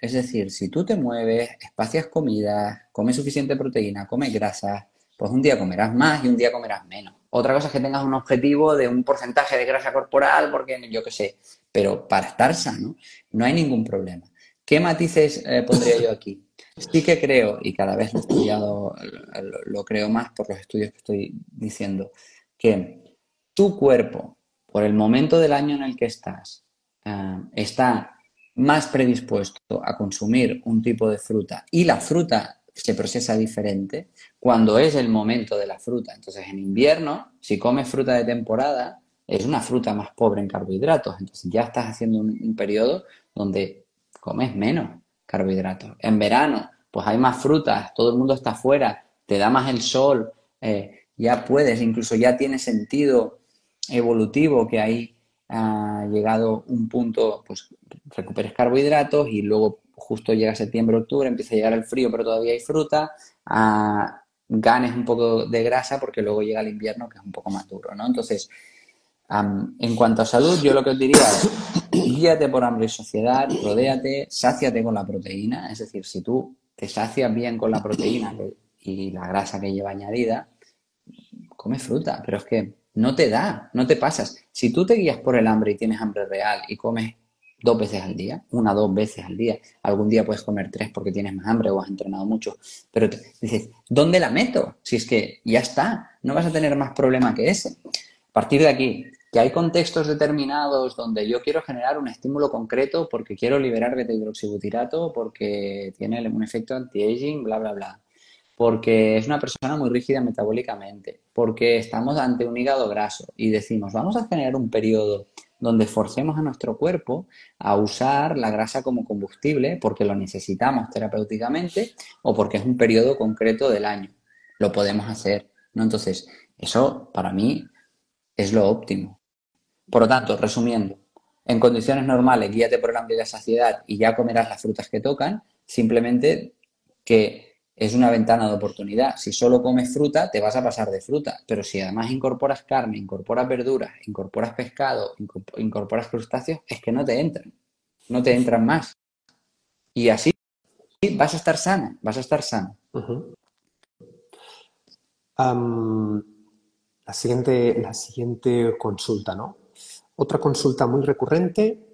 Es decir, si tú te mueves, espacias comida, comes suficiente proteína, comes grasa, pues un día comerás más y un día comerás menos. Otra cosa es que tengas un objetivo de un porcentaje de grasa corporal, porque yo qué sé, pero para estar sano no hay ningún problema. ¿Qué matices eh, pondría yo aquí? Sí que creo, y cada vez lo he estudiado, lo, creo más por los estudios que estoy diciendo, que tu cuerpo, por el momento del año en el que estás, eh, está más predispuesto a consumir un tipo de fruta y la fruta se procesa diferente cuando es el momento de la fruta. Entonces, en invierno, si comes fruta de temporada, es una fruta más pobre en carbohidratos. Entonces, ya estás haciendo un, periodo donde comes menos carbohidratos. En verano, pues hay más frutas, todo el mundo está afuera, te da más el sol, eh, ya puedes, incluso ya tiene sentido evolutivo que hay ha llegado un punto, pues recuperes carbohidratos y luego justo llega septiembre, octubre, empieza a llegar el frío, pero todavía hay fruta, ganes un poco de grasa porque luego llega el invierno que es un poco más duro, ¿no? Entonces, en cuanto a salud, yo lo que os diría es, guíate por hambre y sociedad, rodéate, sáciate con la proteína, es decir, si tú te sacias bien con la proteína y la grasa que lleva añadida, come fruta, pero es que no te da, no te pasas. Si tú te guías por el hambre y tienes hambre real y comes dos veces al día, una, dos veces al día, algún día puedes comer tres porque tienes más hambre o has entrenado mucho, pero dices, ¿dónde la meto? Si es que ya está, no vas a tener más problema que ese. A partir de aquí, que hay contextos determinados donde yo quiero generar un estímulo concreto porque quiero liberar beta-hidroxibutirato, porque tiene un efecto anti-aging, bla, bla, bla. Porque es una persona muy rígida metabólicamente, porque estamos ante un hígado graso y decimos, vamos a generar un periodo donde forcemos a nuestro cuerpo a usar la grasa como combustible porque lo necesitamos terapéuticamente o porque es un periodo concreto del año. Lo podemos hacer, ¿no? Entonces, eso para mí es lo óptimo. Por lo tanto, resumiendo, en condiciones normales guíate por el hambre y la saciedad y ya comerás las frutas que tocan, simplemente que es una ventana de oportunidad. Si solo comes fruta, te vas a pasar de fruta, pero si además incorporas carne, incorporas verduras, incorporas pescado, incorporas crustáceos, es que no te entran, no te entran más. Y así vas a estar sana, vas a estar sana. la, siguiente, la siguiente consulta, ¿no? Otra consulta muy recurrente,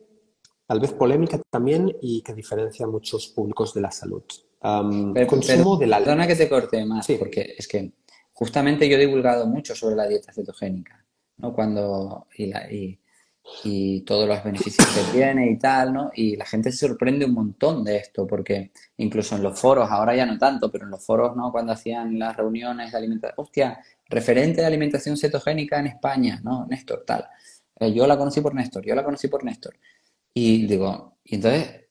tal vez polémica también y que diferencia a muchos públicos de la salud consumo de la... Perdona que te corte más, porque es que justamente yo he divulgado mucho sobre la dieta cetogénica, ¿no? Cuando... Y, y, todos los beneficios que tiene y tal, ¿no? Y la gente se sorprende un montón de esto, porque incluso en los foros, ahora ya no tanto, pero en los foros, ¿no? Cuando hacían las reuniones de alimentación, hostia, referente de alimentación cetogénica en España, ¿no? Néstor, tal. Eh, yo la conocí por Néstor, yo la conocí por Néstor. Y digo, y entonces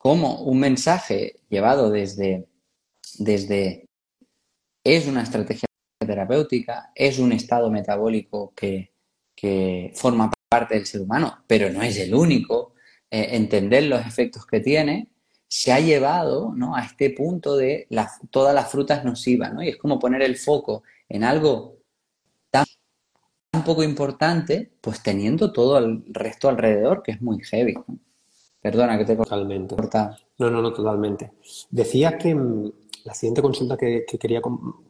como un mensaje llevado desde, desde es una estrategia terapéutica, es un estado metabólico que, forma parte del ser humano, pero no es el único, eh, entender los efectos que tiene, se ha llevado ¿no? a este punto de todas las frutas nocivas, ¿no? Y es como poner el foco en algo tan, poco importante, pues teniendo todo el resto alrededor, que es muy heavy. Perdona que te totalmente. No, no, no, totalmente. Decía que mm, la siguiente consulta que, quería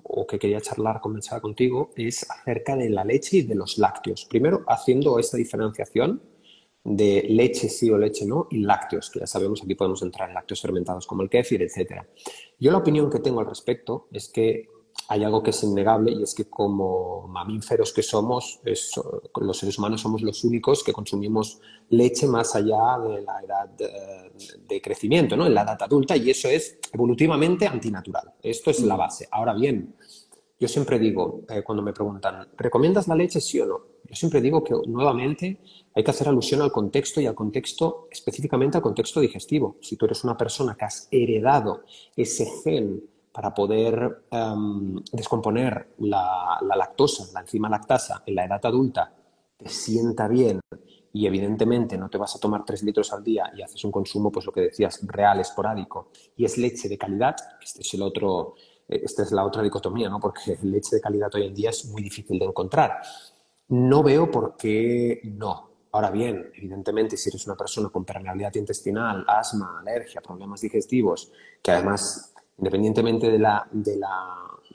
o que quería charlar, comenzar contigo, es acerca de la leche y de los lácteos. Primero, haciendo esa diferenciación de leche sí o leche no y lácteos, que ya sabemos aquí podemos entrar en lácteos fermentados como el kéfir, etc. Yo la opinión que tengo al respecto es que hay algo que es innegable y es que como mamíferos que somos, los seres humanos somos los únicos que consumimos leche más allá de la edad de, crecimiento, ¿no? en la edad adulta, y eso es evolutivamente antinatural. Esto es la base. Ahora bien, yo siempre digo, eh, cuando me preguntan, ¿recomiendas la leche sí o no? Yo siempre digo que nuevamente hay que hacer alusión al contexto y al contexto, específicamente al contexto digestivo. Si tú eres una persona que has heredado ese gen para poder em, descomponer la, lactosa, la enzima lactasa en la edad adulta, te sienta bien y evidentemente no te vas a tomar 3 litros al día y haces un consumo, pues lo que decías, real, esporádico, y es leche de calidad, este es el otro, esta es la otra dicotomía, ¿no? porque leche de calidad hoy en día es muy difícil de encontrar. No veo por qué no. Ahora bien, evidentemente, si eres una persona con permeabilidad intestinal, asma, alergia, problemas digestivos, que además independientemente de la,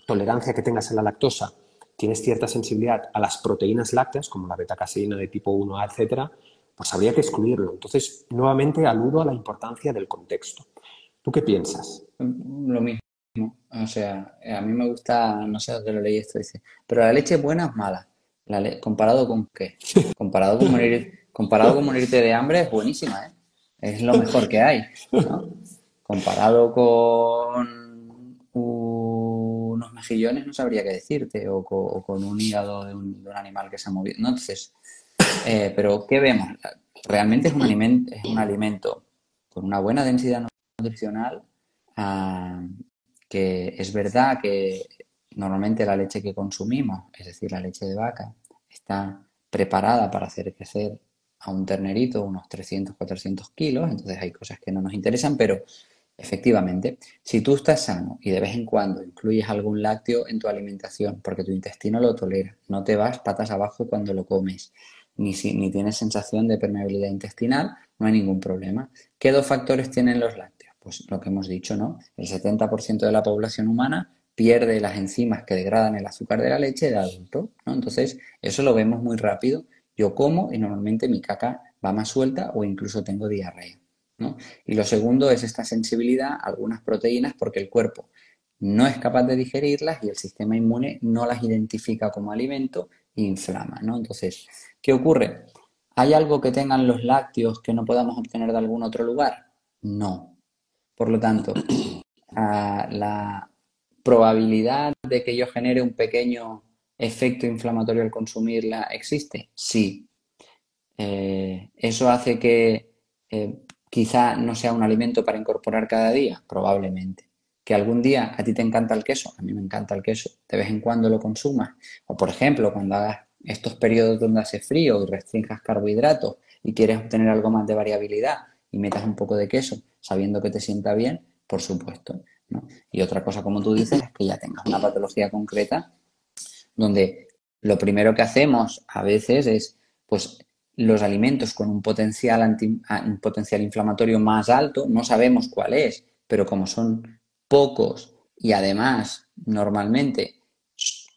tolerancia que tengas a la lactosa, tienes cierta sensibilidad a las proteínas lácteas, como la beta-caseína de tipo 1A, etcétera, pues habría que excluirlo. Entonces, nuevamente aludo a la importancia del contexto. ¿Tú qué piensas? Lo mismo. O sea, a mí me gusta, no sé dónde lo leí esto, dice, pero la leche buena es mala. La ¿Comparado con qué? Comparado con, morir, comparado con morirte de hambre es buenísima, ¿eh? Es lo mejor que hay. ¿no? Comparado con unos mejillones no sabría qué decirte, o, con un hígado de un, animal que se ha movido. Entonces, eh, pero ¿qué vemos? Realmente es un, alimento, es un alimento con una buena densidad nutricional, ah, que es verdad que normalmente la leche que consumimos, es decir, la leche de vaca, está preparada para hacer crecer a un ternerito unos 300, 400 kilos, entonces hay cosas que no nos interesan, pero Efectivamente, si tú estás sano y de vez en cuando incluyes algún lácteo en tu alimentación porque tu intestino lo tolera, no te vas patas abajo cuando lo comes, ni, si, ni tienes sensación de permeabilidad intestinal, no hay ningún problema. ¿Qué dos factores tienen los lácteos? Pues lo que hemos dicho, ¿no? El 70% de la población humana pierde las enzimas que degradan el azúcar de la leche de adulto, ¿no? Entonces, eso lo vemos muy rápido. Yo como y normalmente mi caca va más suelta o incluso tengo diarrea. Y lo segundo es esta sensibilidad a algunas proteínas porque el cuerpo no es capaz de digerirlas y el sistema inmune no las identifica como alimento inflama, ¿no? Entonces, ¿qué ocurre? ¿Hay algo que tengan los lácteos que no podamos obtener de algún otro lugar? No. Por lo tanto, la probabilidad de que yo genere un pequeño efecto inflamatorio al consumirla existe? Sí. Eh, ¿Eso hace que eh, quizá no sea un alimento para incorporar cada día? Probablemente. ¿Que algún día a ti te encanta el queso? A mí me encanta el queso. De vez en cuando lo consumas. O por ejemplo, cuando hagas estos periodos donde hace frío y restringas carbohidratos y quieres obtener algo más de variabilidad y metas un poco de queso sabiendo que te sienta bien, por supuesto. Y otra cosa, como tú dices, es que ya tengas una patología concreta donde lo primero que hacemos a veces es, pues, los alimentos con un potencial, un potencial inflamatorio más alto, no sabemos cuál es, pero como son pocos y además normalmente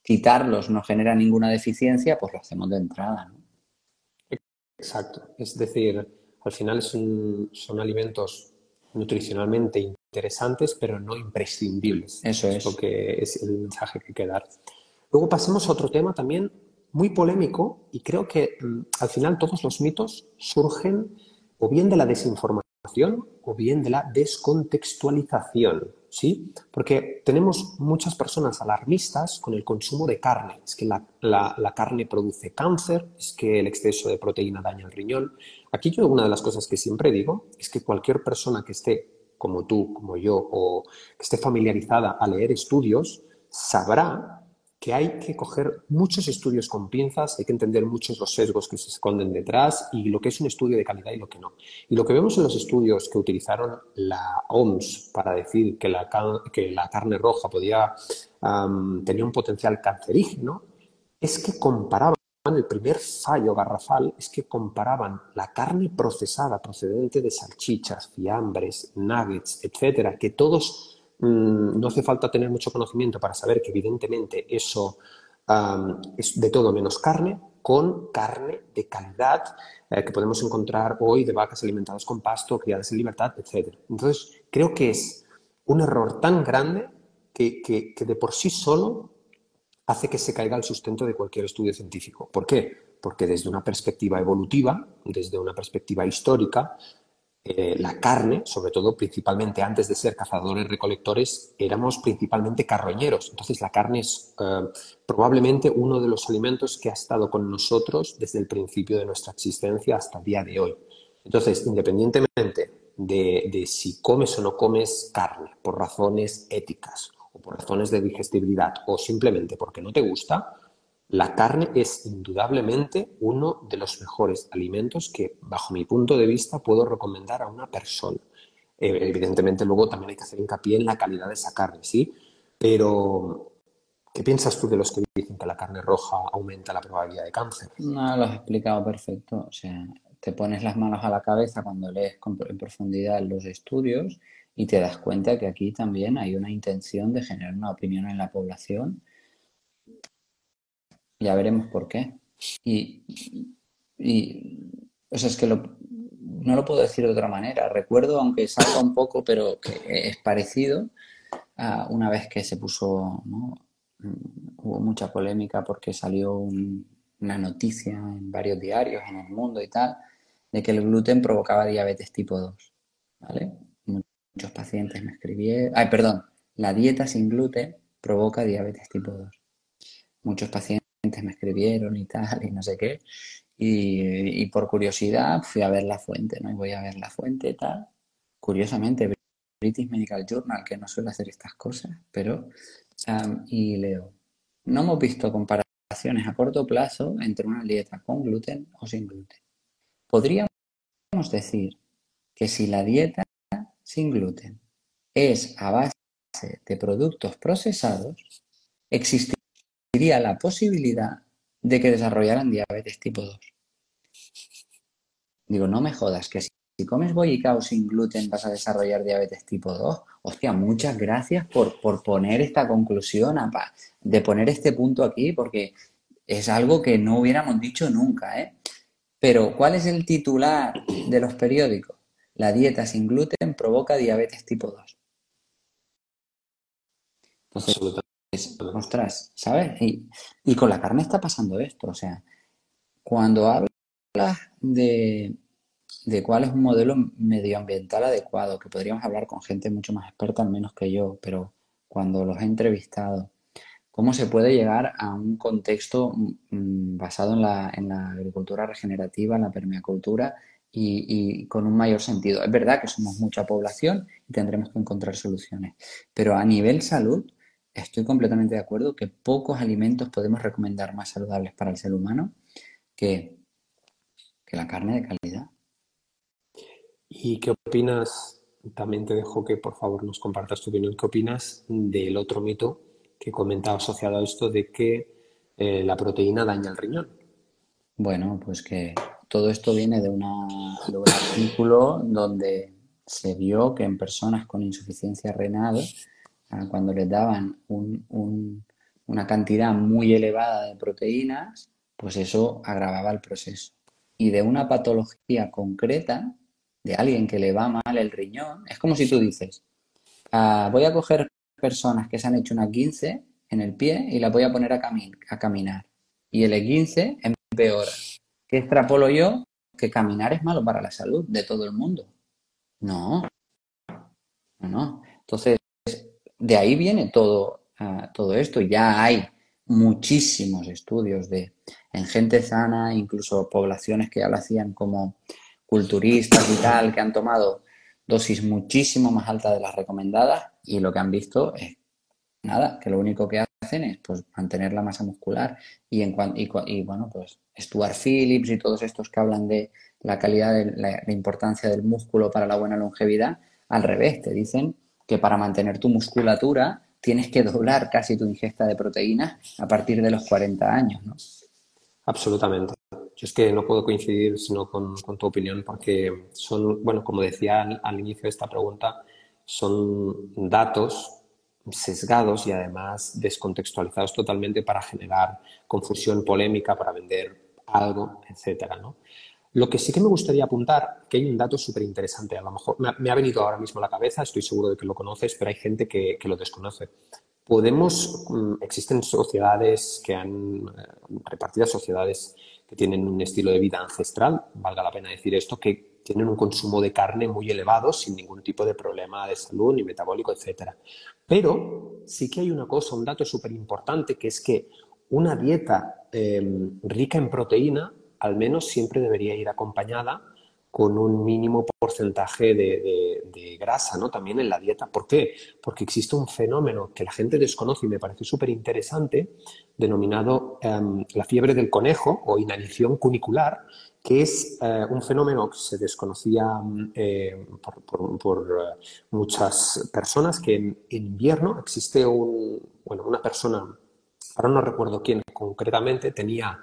quitarlos no genera ninguna deficiencia, pues lo hacemos de entrada. Exacto. Es decir, al final son, son alimentos nutricionalmente interesantes, pero no imprescindibles. Eso es. Lo que es el mensaje que hay que dar. Luego pasemos a otro tema también muy polémico y creo que mm, al final todos los mitos surgen o bien de la desinformación o bien de la descontextualización. ¿sí? Porque tenemos muchas personas alarmistas con el consumo de carne. Es que la, la, carne produce cáncer, es que el exceso de proteína daña el riñón. Aquí yo una de las cosas que siempre digo es que cualquier persona que esté como tú, como yo, o que esté familiarizada a leer estudios, sabrá que hay que coger muchos estudios con pinzas, hay que entender muchos los sesgos que se esconden detrás y lo que es un estudio de calidad y lo que no. Y lo que vemos en los estudios que utilizaron la OMS para decir que la, que la carne roja podía tenía un potencial cancerígeno, es que comparaban, el primer fallo garrafal es que comparaban la carne procesada procedente de salchichas, fiambres, nuggets, etcétera, que todos Mm, no hace falta tener mucho conocimiento para saber que evidentemente eso es de todo menos carne, con carne de calidad eh, que podemos encontrar hoy de vacas alimentadas con pasto, criadas en libertad, etc. Entonces, creo que es un error tan grande que, que, que de por sí solo hace que se caiga el sustento de cualquier estudio científico. ¿Por qué? Porque desde una perspectiva evolutiva, desde una perspectiva histórica, eh, la carne, sobre todo principalmente antes de ser cazadores-recolectores, éramos principalmente carroñeros. Entonces la carne es eh, probablemente uno de los alimentos que ha estado con nosotros desde el principio de nuestra existencia hasta el día de hoy. Entonces, independientemente de, de si comes o no comes carne por razones éticas o por razones de digestibilidad o simplemente porque no te gusta, la carne es indudablemente uno de los mejores alimentos que, bajo mi punto de vista, puedo recomendar a una persona. Eh, evidentemente, luego también hay que hacer hincapié en la calidad de esa carne, ¿sí? Pero, ¿qué piensas tú de los que dicen que la carne roja aumenta la probabilidad de cáncer? No, lo has explicado perfecto. O sea, te pones las manos a la cabeza cuando lees en profundidad los estudios y te das cuenta que aquí también hay una intención de generar una opinión en la población ya veremos por qué. Y, o sea, es que no lo puedo decir de otra manera. Recuerdo, aunque salga un poco, pero que es parecido, a una vez que se puso, hubo mucha polémica porque salió una noticia en varios diarios en el mundo y tal, de que el gluten provocaba diabetes tipo 2. ¿Vale? Muchos pacientes me escribieron, ay, perdón, la dieta sin gluten provoca diabetes tipo 2. Muchos pacientes me escribieron y tal, y no sé qué. Y, por curiosidad fui a ver la fuente, ¿no? Y voy a ver la fuente y tal. Curiosamente, British Medical Journal, que no suele hacer estas cosas, pero... y leo, no hemos visto comparaciones a corto plazo entre una dieta con gluten o sin gluten. Podríamos decir que si la dieta sin gluten es a base de productos procesados, existe la posibilidad de que desarrollaran diabetes tipo 2. Digo, no me jodas, que si, comes bollicao sin gluten vas a desarrollar diabetes tipo 2. Hostia, muchas gracias por, por poner esta conclusión, de poner este punto aquí, porque es algo que no hubiéramos dicho nunca, ¿eh? Pero, ¿cuál es el titular de los periódicos? La dieta sin gluten provoca diabetes tipo 2. Ostras, ¿sabes? Y, con la carne está pasando esto, o sea, cuando hablas de, de cuál es un modelo medioambiental adecuado, que podríamos hablar con gente mucho más experta, al menos que yo, pero cuando los he entrevistado, cómo se puede llegar a un contexto mm, basado en la, en la, agricultura regenerativa, en la permacultura y, y, con un mayor sentido. Es verdad que somos mucha población y tendremos que encontrar soluciones, pero a nivel salud estoy completamente de acuerdo que pocos alimentos podemos recomendar más saludables para el ser humano que, que la carne de calidad. ¿Y qué opinas? También te dejo que por favor nos compartas tu opinión. ¿Qué opinas del otro mito que comentaba asociado a esto de que eh, la proteína daña el riñón? Bueno, pues que todo esto viene de, una, de un artículo donde se vio que en personas con insuficiencia renal, cuando les daban un, un, una cantidad muy elevada de proteínas, pues eso agravaba el proceso. Y de una patología concreta, de alguien que le va mal el riñón, es como si tú dices, ah, voy a coger personas que se han hecho una 15 en el pie y la voy a poner a, a caminar. Y el E15 empeora. ¿Qué extrapolo yo? Que caminar es malo para la salud de todo el mundo. No, no. Entonces, de ahí viene todo, uh, todo esto. Ya hay muchísimos estudios de en gente sana, incluso poblaciones que ya lo hacían como culturistas y tal, que han tomado dosis muchísimo más altas de las recomendadas y lo que han visto es nada, que lo único que hacen es pues mantener la masa muscular y, en, y, y bueno, pues Stuart Phillips y todos estos que hablan de la calidad, de la, la importancia del músculo para la buena longevidad, al revés, te dicen que para mantener tu musculatura tienes que doblar casi tu ingesta de proteínas a partir de los 40 años, ¿no? Absolutamente. Yo es que no puedo coincidir sino con, tu opinión porque son, bueno, como decía al, inicio de esta pregunta, son datos sesgados y además descontextualizados totalmente para generar confusión polémica, para vender algo, etcétera, ¿no? Lo que sí que me gustaría apuntar, que hay un dato súper interesante, a lo mejor me ha, me ha, venido ahora mismo a la cabeza, estoy seguro de que lo conoces, pero hay gente que, que lo desconoce. Podemos, mm, existen sociedades que han, eh, repartidas sociedades que tienen un estilo de vida ancestral, valga la pena decir esto, que tienen un consumo de carne muy elevado sin ningún tipo de problema de salud ni metabólico, etc. Pero sí que hay una cosa, un dato súper importante, que es que una dieta eh, rica en proteína al menos siempre debería ir acompañada con un mínimo porcentaje de, grasa, ¿no? También en la dieta. ¿Por qué? Porque existe un fenómeno que la gente desconoce y me parece súper interesante, denominado um, la fiebre del conejo o inanición cunicular, que es uh, un fenómeno que se desconocía eh, por, uh, muchas personas, que en, en, invierno existe un, bueno, una persona, ahora no recuerdo quién concretamente, tenía,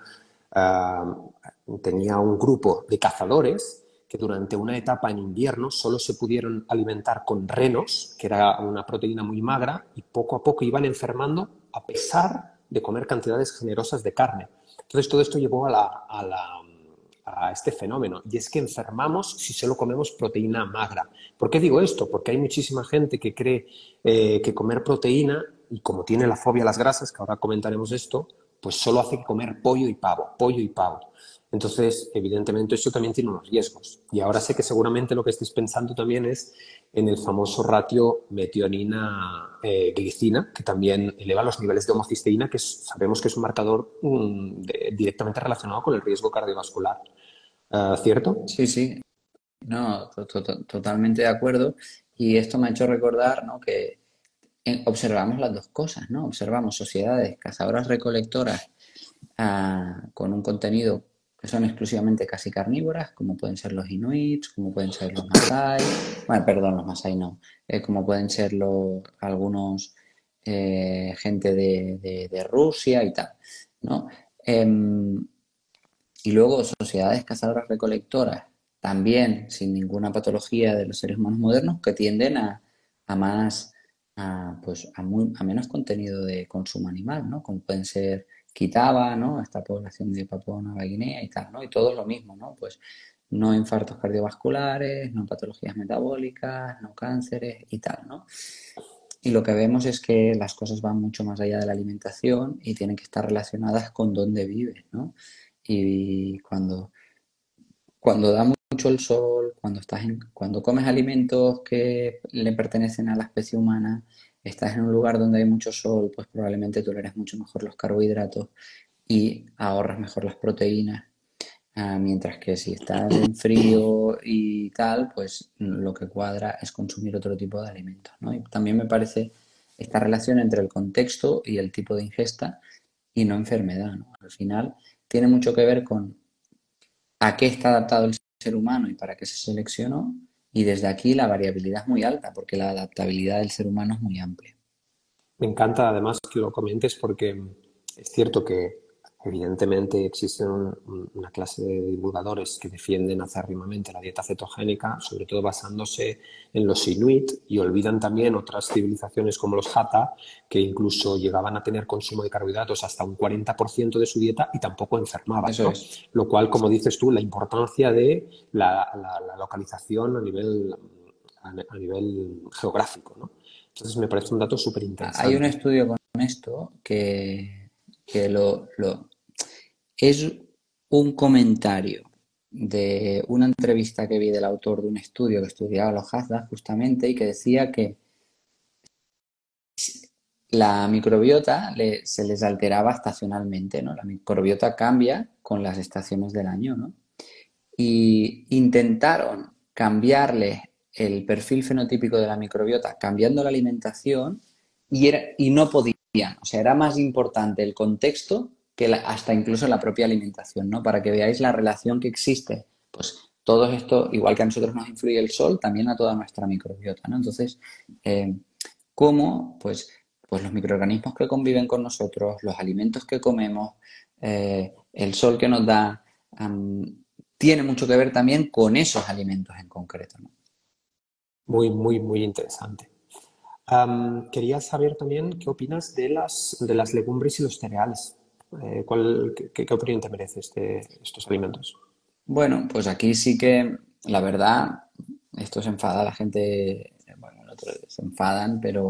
uh, tenía un grupo de cazadores que durante una etapa en invierno solo se pudieron alimentar con renos, que era una proteína muy magra, y poco a poco iban enfermando a pesar de comer cantidades generosas de carne. Entonces todo esto llevó a este fenómeno, y es que enfermamos si solo comemos proteína magra. ¿Por qué digo esto? Porque hay muchísima gente que cree eh, que comer proteína, y como tiene la fobia a las grasas, que ahora comentaremos esto, pues solo hace comer pollo y pavo, pollo y pavo. Entonces, evidentemente, eso también tiene unos riesgos. Y ahora sé que seguramente lo que estés pensando también es en el famoso ratio metionina-glicina, eh, que también eleva los niveles de homocisteína, que sabemos que es un marcador de, directamente relacionado con el riesgo cardiovascular. Uh, ¿Cierto? Sí, sí. No, to to totalmente de acuerdo. Y esto me ha hecho recordar ¿no? que observamos las dos cosas, ¿no? Observamos sociedades cazadoras-recolectoras uh, con un contenido que son exclusivamente casi carnívoras, como pueden ser los inuits, como pueden ser los masai, bueno, perdón, los masai no, eh, como pueden ser los, algunos eh, gente de, Rusia y tal, ¿no? Eh, y luego sociedades cazadoras recolectoras, también sin ninguna patología de los seres humanos modernos, que tienden a, a más, a, pues, a, muy, a menos contenido de consumo animal, ¿no? Como pueden ser quitaba, ¿no? Esta población de Papua Nueva Guinea y tal, ¿no? Y todo lo mismo, ¿no? Pues no infartos cardiovasculares, no patologías metabólicas, no cánceres y tal, ¿no? y lo que vemos es que las cosas van mucho más allá de la alimentación y tienen que estar relacionadas con dónde vives, ¿no? Y cuando, cuando da mucho el sol, cuando, estás en, cuando comes alimentos que le pertenecen a la especie humana, estás en un lugar donde hay mucho sol, pues probablemente toleras mucho mejor los carbohidratos y ahorras mejor las proteínas. Ah, mientras que si estás en frío y tal, pues lo que cuadra es consumir otro tipo de alimentos. Y también me parece esta relación entre el contexto y el tipo de ingesta y no enfermedad. Al final tiene mucho que ver con a qué está adaptado el ser humano y para qué se seleccionó. Y desde aquí la variabilidad es muy alta porque la adaptabilidad del ser humano es muy amplia. Me encanta además que lo comentes porque es cierto que Evidentemente existen una clase de divulgadores que defienden acérrimamente la dieta cetogénica, sobre todo basándose en los inuit y olvidan también otras civilizaciones como los Hatha, que incluso llegaban a tener consumo de carbohidratos hasta un 40% de su dieta y tampoco enfermaban. Lo cual, como dices tú, la importancia de la, localización a nivel, a, nivel geográfico. ¿no? Entonces me parece un dato súper interesante. Hay un estudio con esto que, que lo, lo es un comentario de una entrevista que vi del autor de un estudio que estudiaba los Hazda justamente y que decía que la microbiota se les alteraba estacionalmente, ¿no? La microbiota cambia con las estaciones del año, ¿no? Y intentaron cambiarle el perfil fenotípico de la microbiota cambiando la alimentación y, era, y no podían. O sea, era más importante el contexto que hasta incluso la propia alimentación, ¿no? Para que veáis la relación que existe. Pues todo esto, igual que a nosotros nos influye el sol, también a toda nuestra microbiota, ¿no? Entonces, eh, ¿cómo? Pues, pues los microorganismos que conviven con nosotros, los alimentos que comemos, eh, el sol que nos da, tiene mucho que ver también con esos alimentos en concreto, ¿no? Muy, muy, muy interesante. quería saber también qué opinas de las, de las legumbres y los cereales. Eh, ¿cuál, qué, opinión te merece este, estos alimentos? Bueno, pues aquí sí que, la verdad, esto se enfada la gente, bueno, se enfadan, pero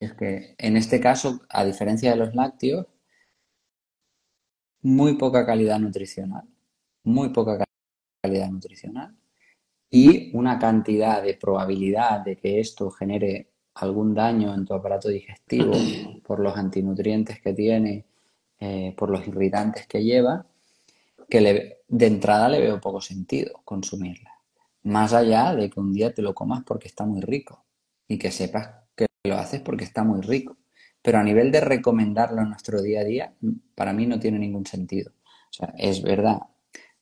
es que en este caso, a diferencia de los lácteos, muy poca calidad nutricional, muy poca calidad nutricional y una cantidad de probabilidad de que esto genere algún daño en tu aparato digestivo por los antinutrientes que tiene eh, por los irritantes que lleva, que le, de entrada le veo poco sentido consumirla. Más allá de que un día te lo comas porque está muy rico y que sepas que lo haces porque está muy rico. Pero a nivel de recomendarlo en nuestro día a día, para mí no tiene ningún sentido. O sea, es verdad.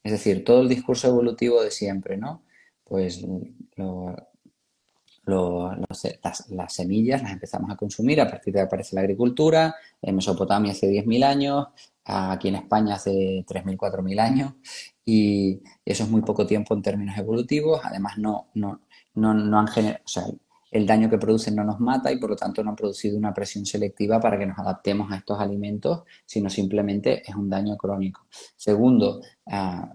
Es decir, todo el discurso evolutivo de siempre, ¿no? Pues lo, las, semillas las empezamos a consumir a partir de que aparece la agricultura, en Mesopotamia hace 10.000 años, aquí en España hace 3.000, 4.000 años, y eso es muy poco tiempo en términos evolutivos, además no, no, no, no han generado, o sea, el daño que producen no nos mata y por lo tanto no han producido una presión selectiva para que nos adaptemos a estos alimentos, sino simplemente es un daño crónico. Segundo, ah,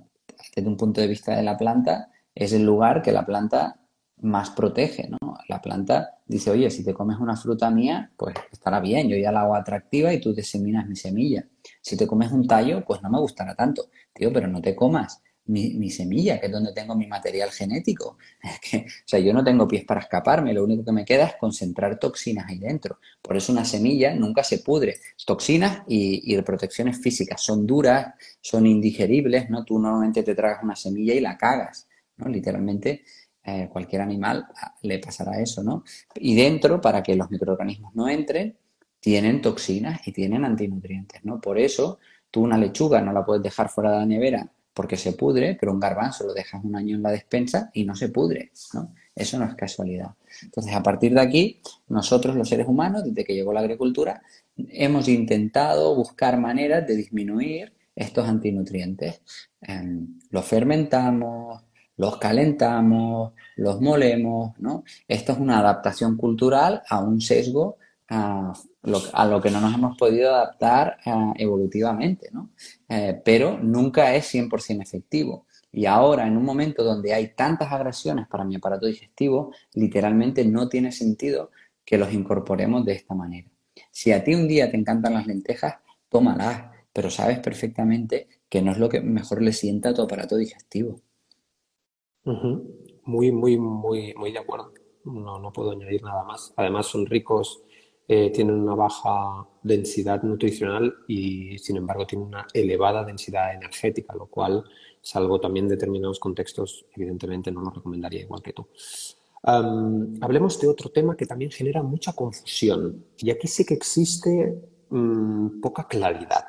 desde un punto de vista de la planta, es el lugar que la planta más protege, ¿no? La planta dice, oye, si te comes una fruta mía, pues estará bien, yo ya la hago atractiva y tú diseminas mi semilla. Si te comes un tallo, pues no me gustará tanto. Tío, pero no te comas mi, semilla, que es donde tengo mi material genético. o sea, yo no tengo pies para escaparme, lo único que me queda es concentrar toxinas ahí dentro. Por eso una semilla nunca se pudre. Toxinas y, y protecciones físicas son duras, son indigeribles, ¿no? Tú normalmente te tragas una semilla y la cagas, ¿no? Literalmente eh, cualquier animal ah, le pasará eso, ¿no? Y dentro, para que los microorganismos no entren, tienen toxinas y tienen antinutrientes, ¿no? Por eso, tú una lechuga no la puedes dejar fuera de la nevera porque se pudre, pero un garbanzo lo dejas un año en la despensa y no se pudre, ¿no? Eso no es casualidad. Entonces, a partir de aquí, nosotros los seres humanos, desde que llegó la agricultura, hemos intentado buscar maneras de disminuir estos antinutrientes. Em, los fermentamos, los calentamos, los molemos, ¿no? Esto es una adaptación cultural a un sesgo a lo, que no nos hemos podido adaptar eh, evolutivamente, ¿no? Eh, pero nunca es 100% efectivo. Y ahora, en un momento donde hay tantas agresiones para mi aparato digestivo, literalmente no tiene sentido que los incorporemos de esta manera. Si a ti un día te encantan las lentejas, tómalas, pero sabes perfectamente que no es lo que mejor le sienta a tu aparato digestivo. Muy, muy, muy, muy de acuerdo. No, no puedo añadir nada más. Además son ricos, eh, tienen una baja densidad nutricional y sin embargo tienen una elevada densidad energética, lo cual, salvo también determinados contextos, evidentemente no lo recomendaría igual que tú. hablemos de otro tema que también genera mucha confusión y aquí sí que existe mm, poca claridad.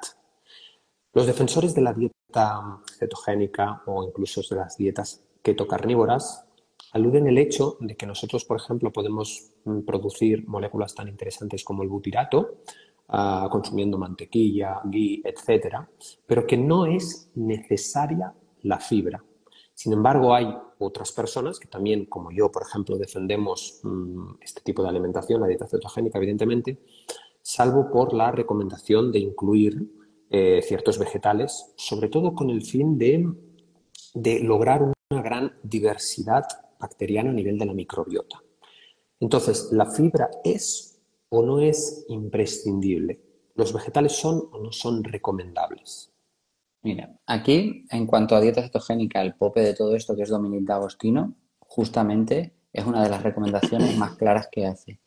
Los defensores de la dieta cetogénica o incluso de las dietas ketocarnívoras aluden el hecho de que nosotros, por ejemplo, podemos mm, producir moléculas tan interesantes como el butirato, ah, consumiendo mantequilla, ghee, etcétera, pero que no es necesaria la fibra. Sin embargo, hay otras personas que también, como yo, por ejemplo, defendemos mm, este tipo de alimentación, la dieta cetogénica, evidentemente, salvo por la recomendación de incluir eh, ciertos vegetales, sobre todo con el fin de, de lograr una gran diversidad bacteriana a nivel de la microbiota. Entonces, ¿la fibra es o no es imprescindible? ¿Los vegetales son o no son recomendables? Mira, aquí, en cuanto a dieta cetogénica, el pope de todo esto, que es Dominic Agostino, justamente es una de las recomendaciones más claras que hace.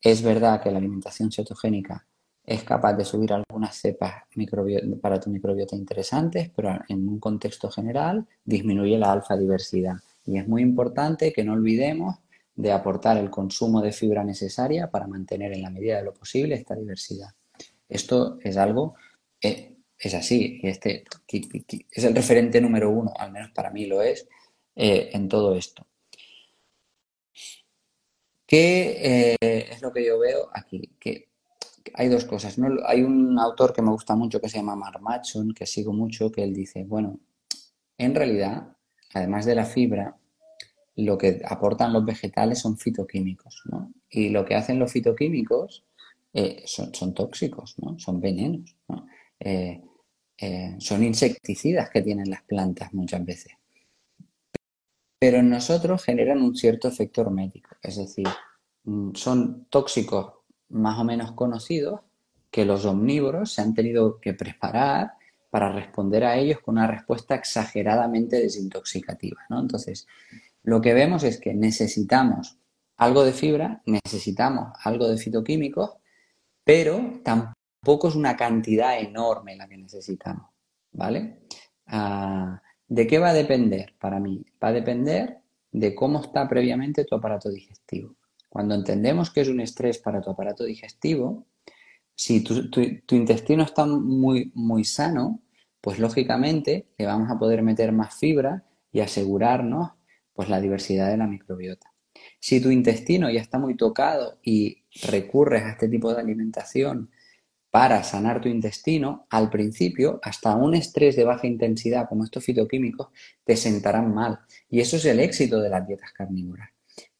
Es verdad que la alimentación cetogénica es capaz de subir algunas cepas para tu microbiota interesantes, pero en un contexto general disminuye la alfa diversidad. Y es muy importante que no olvidemos de aportar el consumo de fibra necesaria para mantener en la medida de lo posible esta diversidad. Esto es algo, eh, es así, este es el referente número uno, al menos para mí lo es, eh, en todo esto. ¿Qué eh, es lo que yo veo aquí? Hay dos cosas. ¿no? Hay un autor que me gusta mucho que se llama Mark Matson, que sigo mucho, que él dice, bueno, en realidad, además de la fibra, lo que aportan los vegetales son fitoquímicos, ¿no? Y lo que hacen los fitoquímicos eh, son, tóxicos. Son venenos, ¿no? Eh, eh, son insecticidas que tienen las plantas muchas veces. Pero en nosotros generan un cierto efecto hormético, es decir, mm, son tóxicos más o menos conocidos que los omnívoros se han tenido que preparar para responder a ellos con una respuesta exageradamente desintoxicativa. ¿no? Entonces, lo que vemos es que necesitamos algo de fibra, necesitamos algo de fitoquímicos, pero tampoco es una cantidad enorme la que necesitamos. ¿Vale? Ah, ¿De qué va a depender para mí? Va a depender de cómo está previamente tu aparato digestivo. Cuando entendemos que es un estrés para tu aparato digestivo, si tu, intestino está muy, muy sano, pues lógicamente le vamos a poder meter más fibra y asegurarnos pues la diversidad de la microbiota. Si tu intestino ya está muy tocado y recurres a este tipo de alimentación para sanar tu intestino, al principio, hasta un estrés de baja intensidad como estos fitoquímicos te sentarán mal. Y eso es el éxito de las dietas carnívoras.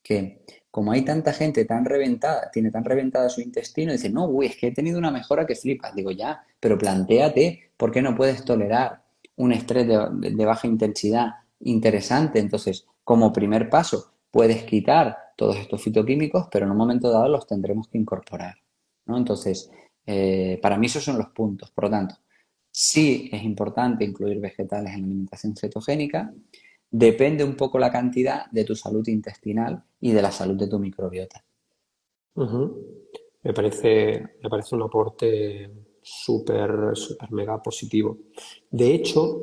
Que como hay tanta gente tan reventada, tiene tan reventada su intestino, dice, no, uy, es que he tenido una mejora que flipas. Digo, ya, pero planteate por qué no puedes tolerar un estrés de, baja intensidad interesante. Entonces, como primer paso, puedes quitar todos estos fitoquímicos, pero en un momento dado los tendremos que incorporar. ¿no? Entonces, eh, para mí esos son los puntos. Por lo tanto, sí es importante incluir vegetales en la alimentación cetogénica, depende un poco la cantidad de tu salud intestinal y de la salud de tu microbiota. me, parece, me parece un aporte súper, súper mega positivo. De hecho,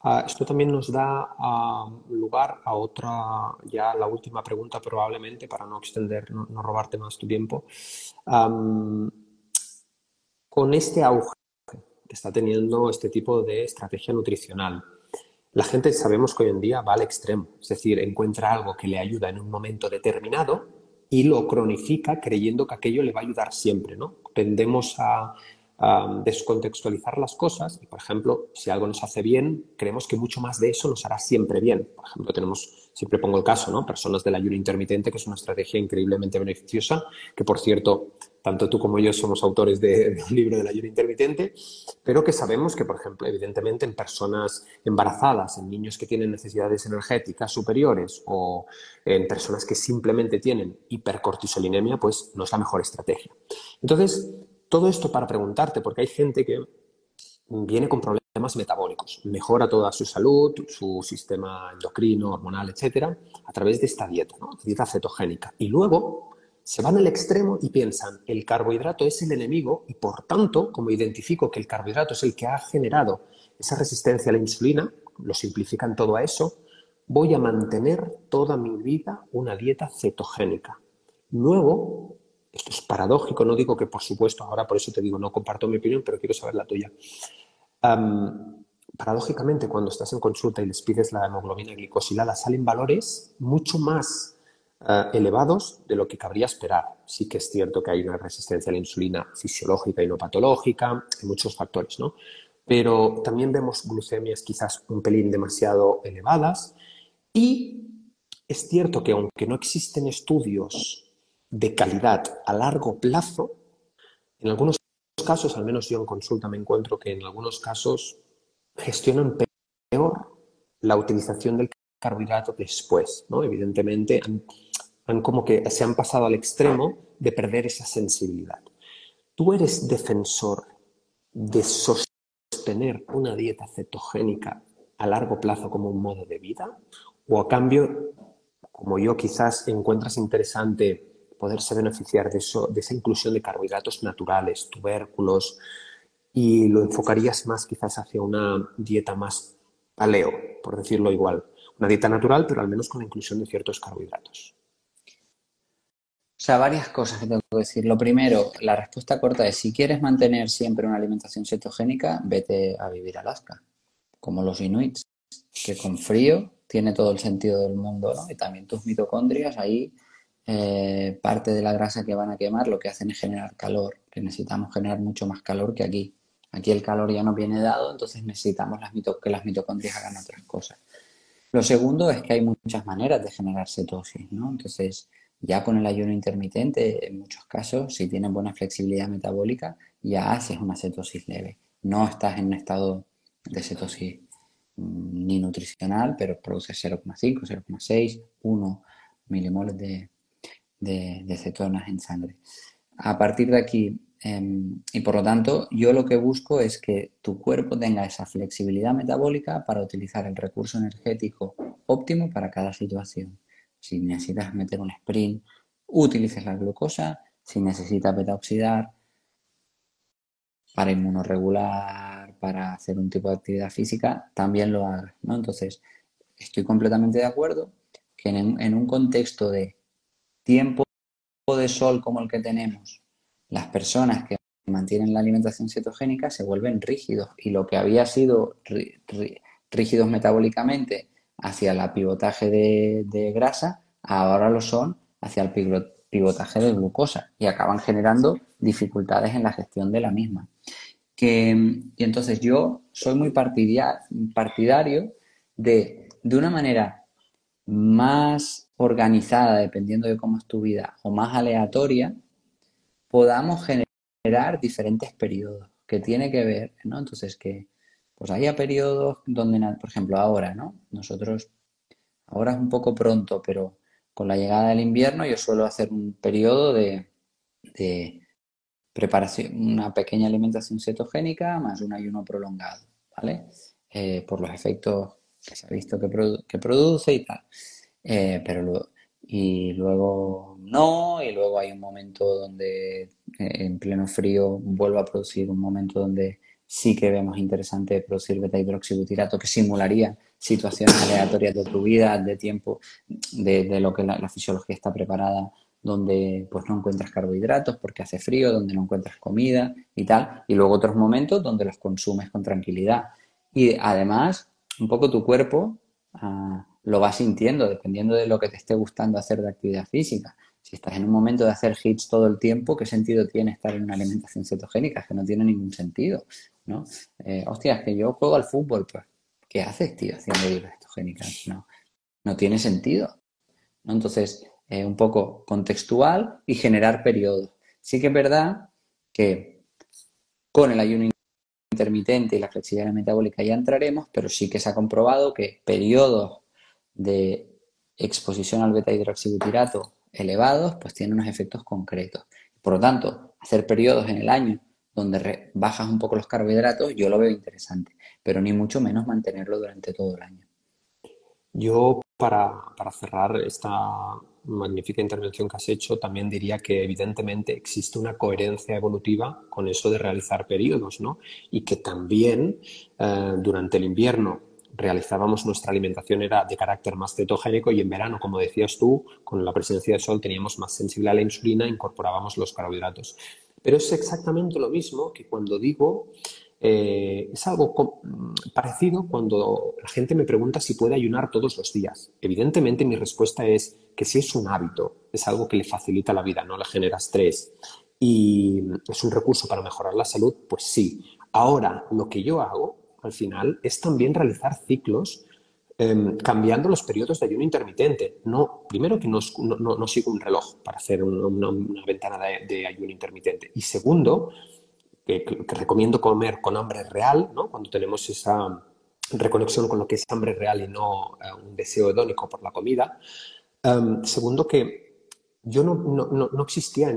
ah, esto también nos da ah, lugar a otra, ya la última pregunta probablemente, para no extender, no, robarte más tu tiempo. con este auge que está teniendo este tipo de estrategia nutricional, la gente sabemos que hoy en día va al extremo, es decir, encuentra algo que le ayuda en un momento determinado y lo cronifica creyendo que aquello le va a ayudar siempre, ¿no? Tendemos a, descontextualizar las cosas y, por ejemplo, si algo nos hace bien, creemos que mucho más de eso nos hará siempre bien. Por ejemplo, tenemos, siempre pongo el caso, ¿no? Personas del ayuno intermitente, que es una estrategia increíblemente beneficiosa, que por cierto, tanto tú como yo somos autores de, un libro del ayuno intermitente, pero que sabemos que, por ejemplo, evidentemente en personas embarazadas, en niños que tienen necesidades energéticas superiores o en personas que simplemente tienen hipercortisolinemia, pues no es la mejor estrategia. Entonces, todo esto para preguntarte, porque hay gente que viene con problemas metabólicos, mejora toda su salud, su sistema endocrino, hormonal, etcétera, a través de esta dieta, ¿no? dieta cetogénica. Y luego se van al extremo y piensan, el carbohidrato es el enemigo y por tanto, como identifico que el carbohidrato es el que ha generado esa resistencia a la insulina, lo simplifican todo a eso, voy a mantener toda mi vida una dieta cetogénica. Luego, esto es paradójico, no digo que por supuesto, ahora por eso te digo, no comparto mi opinión, pero quiero saber la tuya. paradójicamente, cuando estás en consulta y les pides la hemoglobina glicosilada, salen valores mucho más eh, elevados de lo que cabría esperar. Sí que es cierto que hay una resistencia a la insulina fisiológica y no patológica, hay muchos factores, ¿no? Pero también vemos glucemias quizás un pelín demasiado elevadas y es cierto que aunque no existen estudios de calidad a largo plazo, en algunos casos, al menos yo en consulta me encuentro que en algunos casos gestionan peor la utilización del carbohidrato después, ¿no? Evidentemente han como que se han pasado al extremo de perder esa sensibilidad. ¿Tú eres defensor de sostener una dieta cetogénica a largo plazo como un modo de vida? ¿O a cambio, como yo quizás encuentras interesante poderse beneficiar de, esa inclusión de carbohidratos naturales, tubérculos, y lo enfocarías más quizás hacia una dieta más paleo, por decirlo igual? Una dieta natural, pero al menos con la inclusión de ciertos carbohidratos. O sea, varias cosas que tengo que decir. Lo primero, la respuesta corta es, si quieres mantener siempre una alimentación cetogénica, vete a vivir a Alaska, como los inuits, que con frío tiene todo el sentido del mundo, ¿no? Y también tus mitocondrias, ahí eh, parte de la grasa que van a quemar lo que hacen es generar calor, que necesitamos generar mucho más calor que aquí. Aquí el calor ya no viene dado, entonces necesitamos que las mitocondrias hagan otras cosas. Lo segundo es que hay muchas maneras de generar cetosis, ¿no? Entonces, ya con el ayuno intermitente, en muchos casos, si tienes buena flexibilidad metabólica, ya haces una cetosis leve. No estás en un estado de cetosis mm, ni nutricional, pero produces 0,5, 0,6, 1 milimoles de, de, cetonas en sangre. A partir de aquí, em, y por lo tanto, yo lo que busco es que tu cuerpo tenga esa flexibilidad metabólica para utilizar el recurso energético óptimo para cada situación. Si necesitas meter un sprint, utilices la glucosa. Si necesitas beta-oxidar para inmunoregular, para hacer un tipo de actividad física, también lo hagas. ¿no? Entonces, estoy completamente de acuerdo que en, en un contexto de tiempo de sol como el que tenemos, las personas que mantienen la alimentación cetogénica se vuelven rígidos y lo que había sido rígidos metabólicamente hacia el pivotaje de, grasa, ahora lo son hacia el pivotaje de glucosa y acaban generando dificultades en la gestión de la misma. Que, y entonces yo soy muy partidario de, de una manera más organizada, dependiendo de cómo es tu vida, o más aleatoria, podamos generar diferentes periodos que tiene que ver, ¿no? Entonces, que, pues haya periodos donde, por ejemplo, ahora, ¿no? Nosotros, ahora es un poco pronto, pero con la llegada del invierno yo suelo hacer un periodo de, preparación, una pequeña alimentación cetogénica más un ayuno prolongado, ¿vale? Eh, por los efectos que se ha visto que, produce y tal. Eh, pero y luego no, y luego hay un momento donde eh, en pleno frío vuelvo a producir un momento donde sí que vemos interesante producir beta hidroxibutirato que simularía situaciones aleatorias de tu vida, de tiempo, de, lo que la, fisiología está preparada, donde pues no encuentras carbohidratos porque hace frío, donde no encuentras comida y tal, y luego otros momentos donde los consumes con tranquilidad. Y además, un poco tu cuerpo ah, lo va sintiendo dependiendo de lo que te esté gustando hacer de actividad física. Si estás en un momento de hacer hits todo el tiempo, ¿qué sentido tiene estar en una alimentación cetogénica? que no tiene ningún sentido. ¿no? Eh, es que yo juego al fútbol, pues, ¿qué haces, tío, haciendo dieta cetogénica? No, no tiene sentido. Entonces, un poco contextual y generar periodos. Sí que es verdad que con el ayuno intermitente y la flexibilidad metabólica ya entraremos, pero sí que se ha comprobado que periodos de exposición al beta hidroxibutirato elevados, pues tienen unos efectos concretos. Por lo tanto, hacer periodos en el año donde bajas un poco los carbohidratos, yo lo veo interesante, pero ni mucho menos mantenerlo durante todo el año. Yo, para, cerrar esta magnífica intervención que has hecho, también diría que evidentemente existe una coherencia evolutiva con eso de realizar periodos, ¿no? Y que también eh, durante el invierno realizábamos nuestra alimentación era de carácter más cetogénico y en verano, como decías tú, con la presencia del sol teníamos más sensibilidad a la insulina, incorporábamos los carbohidratos. Pero es exactamente lo mismo que cuando digo, eh, es algo parecido cuando la gente me pregunta si puede ayunar todos los días. Evidentemente mi respuesta es que si es un hábito, es algo que le facilita la vida, no le genera estrés y es un recurso para mejorar la salud, pues sí. Ahora, lo que yo hago al final es también realizar ciclos em, cambiando los periodos de ayuno intermitente. No, primero que no, no, sigo un reloj para hacer una, ventana de, ayuno intermitente. Y segundo, que, recomiendo comer con hambre real, ¿no? cuando tenemos esa reconexión con lo que es hambre real y no eh, un deseo hedónico por la comida. Em, segundo, que yo no, existía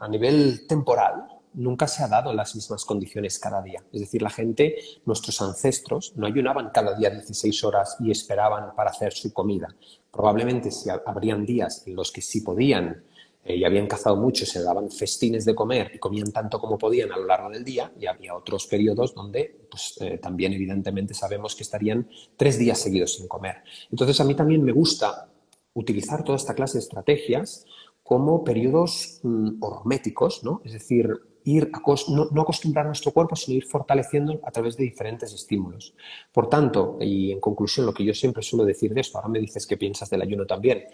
a nivel temporal nunca se ha dado las mismas condiciones cada día. Es decir, la gente, nuestros ancestros, no ayunaban cada día 16 horas y esperaban para hacer su comida. Probablemente si habrían días en los que sí podían eh, y habían cazado mucho, se daban festines de comer y comían tanto como podían a lo largo del día, y había otros periodos donde pues, eh, también evidentemente sabemos que estarían tres días seguidos sin comer. Entonces a mí también me gusta utilizar toda esta clase de estrategias como periodos mm, horméticos, ¿no? es decir, ir no, acostumbrar nuestro cuerpo, sino ir fortaleciendo a través de diferentes estímulos. Por tanto, y en conclusión, lo que yo siempre suelo decir de esto, ahora me dices qué piensas del ayuno también,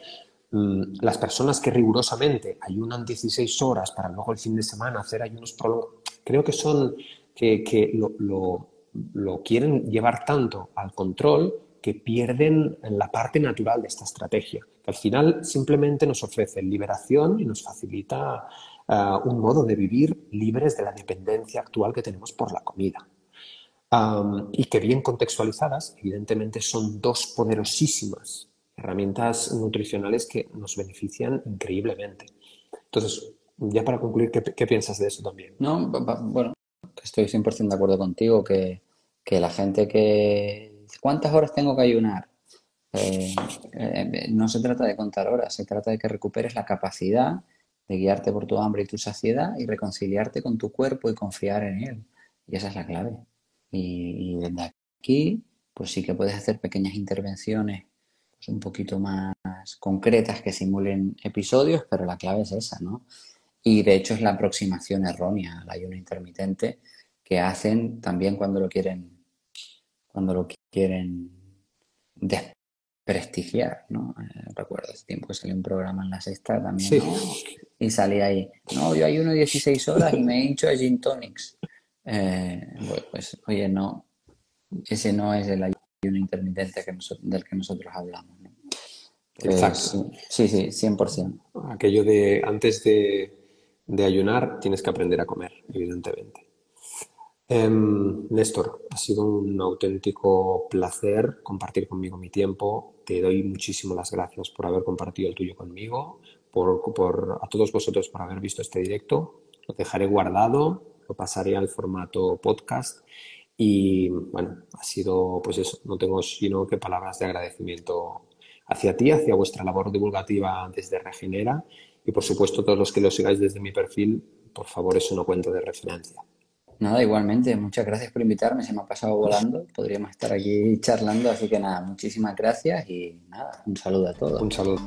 mm, las personas que rigurosamente ayunan 16 horas para luego el fin de semana hacer ayunos prolongados, creo que son, que, lo, lo quieren llevar tanto al control que pierden la parte natural de esta estrategia, que al final simplemente nos ofrece liberación y nos facilita eh, un modo de vivir libres de la dependencia actual que tenemos por la comida. y que bien contextualizadas, evidentemente son dos poderosísimas herramientas nutricionales que nos benefician increíblemente. Entonces, ya para concluir, ¿qué, piensas de eso también? No, bueno, estoy 100% de acuerdo contigo que, que, la gente que... ¿Cuántas horas tengo que ayunar? Eh, eh, no se trata de contar horas, se trata de que recuperes la capacidad de guiarte por tu hambre y tu saciedad y reconciliarte con tu cuerpo y confiar en él. Y esa es la clave. Y, desde aquí, pues sí que puedes hacer pequeñas intervenciones pues un poquito más concretas que simulen episodios, pero la clave es esa, ¿no? Y de hecho es la aproximación errónea al ayuno intermitente que hacen también cuando lo quieren, cuando lo quieren desprestigiar, ¿no? Eh, recuerdo ese tiempo que salió un programa en la sexta también, y salí ahí. No, yo ayuno 16 horas y me hincho a gin tonics. Eh, pues, oye, no, ese no es el ayuno intermitente del que nosotros hablamos. Pues, Exacto. Sí, sí, 100%. Aquello de antes de, ayunar tienes que aprender a comer, evidentemente. Em, Néstor, ha sido un auténtico placer compartir conmigo mi tiempo. Te doy muchísimas las gracias por haber compartido el tuyo conmigo, por, a todos vosotros por haber visto este directo. Lo dejaré guardado, lo pasaré al formato podcast y bueno, ha sido pues eso, no tengo sino que palabras de agradecimiento hacia ti, hacia vuestra labor divulgativa desde Regenera y por supuesto todos los que lo sigáis desde mi perfil, por favor es una cuenta de referencia. Nada, igualmente, muchas gracias por invitarme, se me ha pasado volando, podríamos estar aquí charlando, así que nada, muchísimas gracias y nada, un saludo a todos. Un saludo.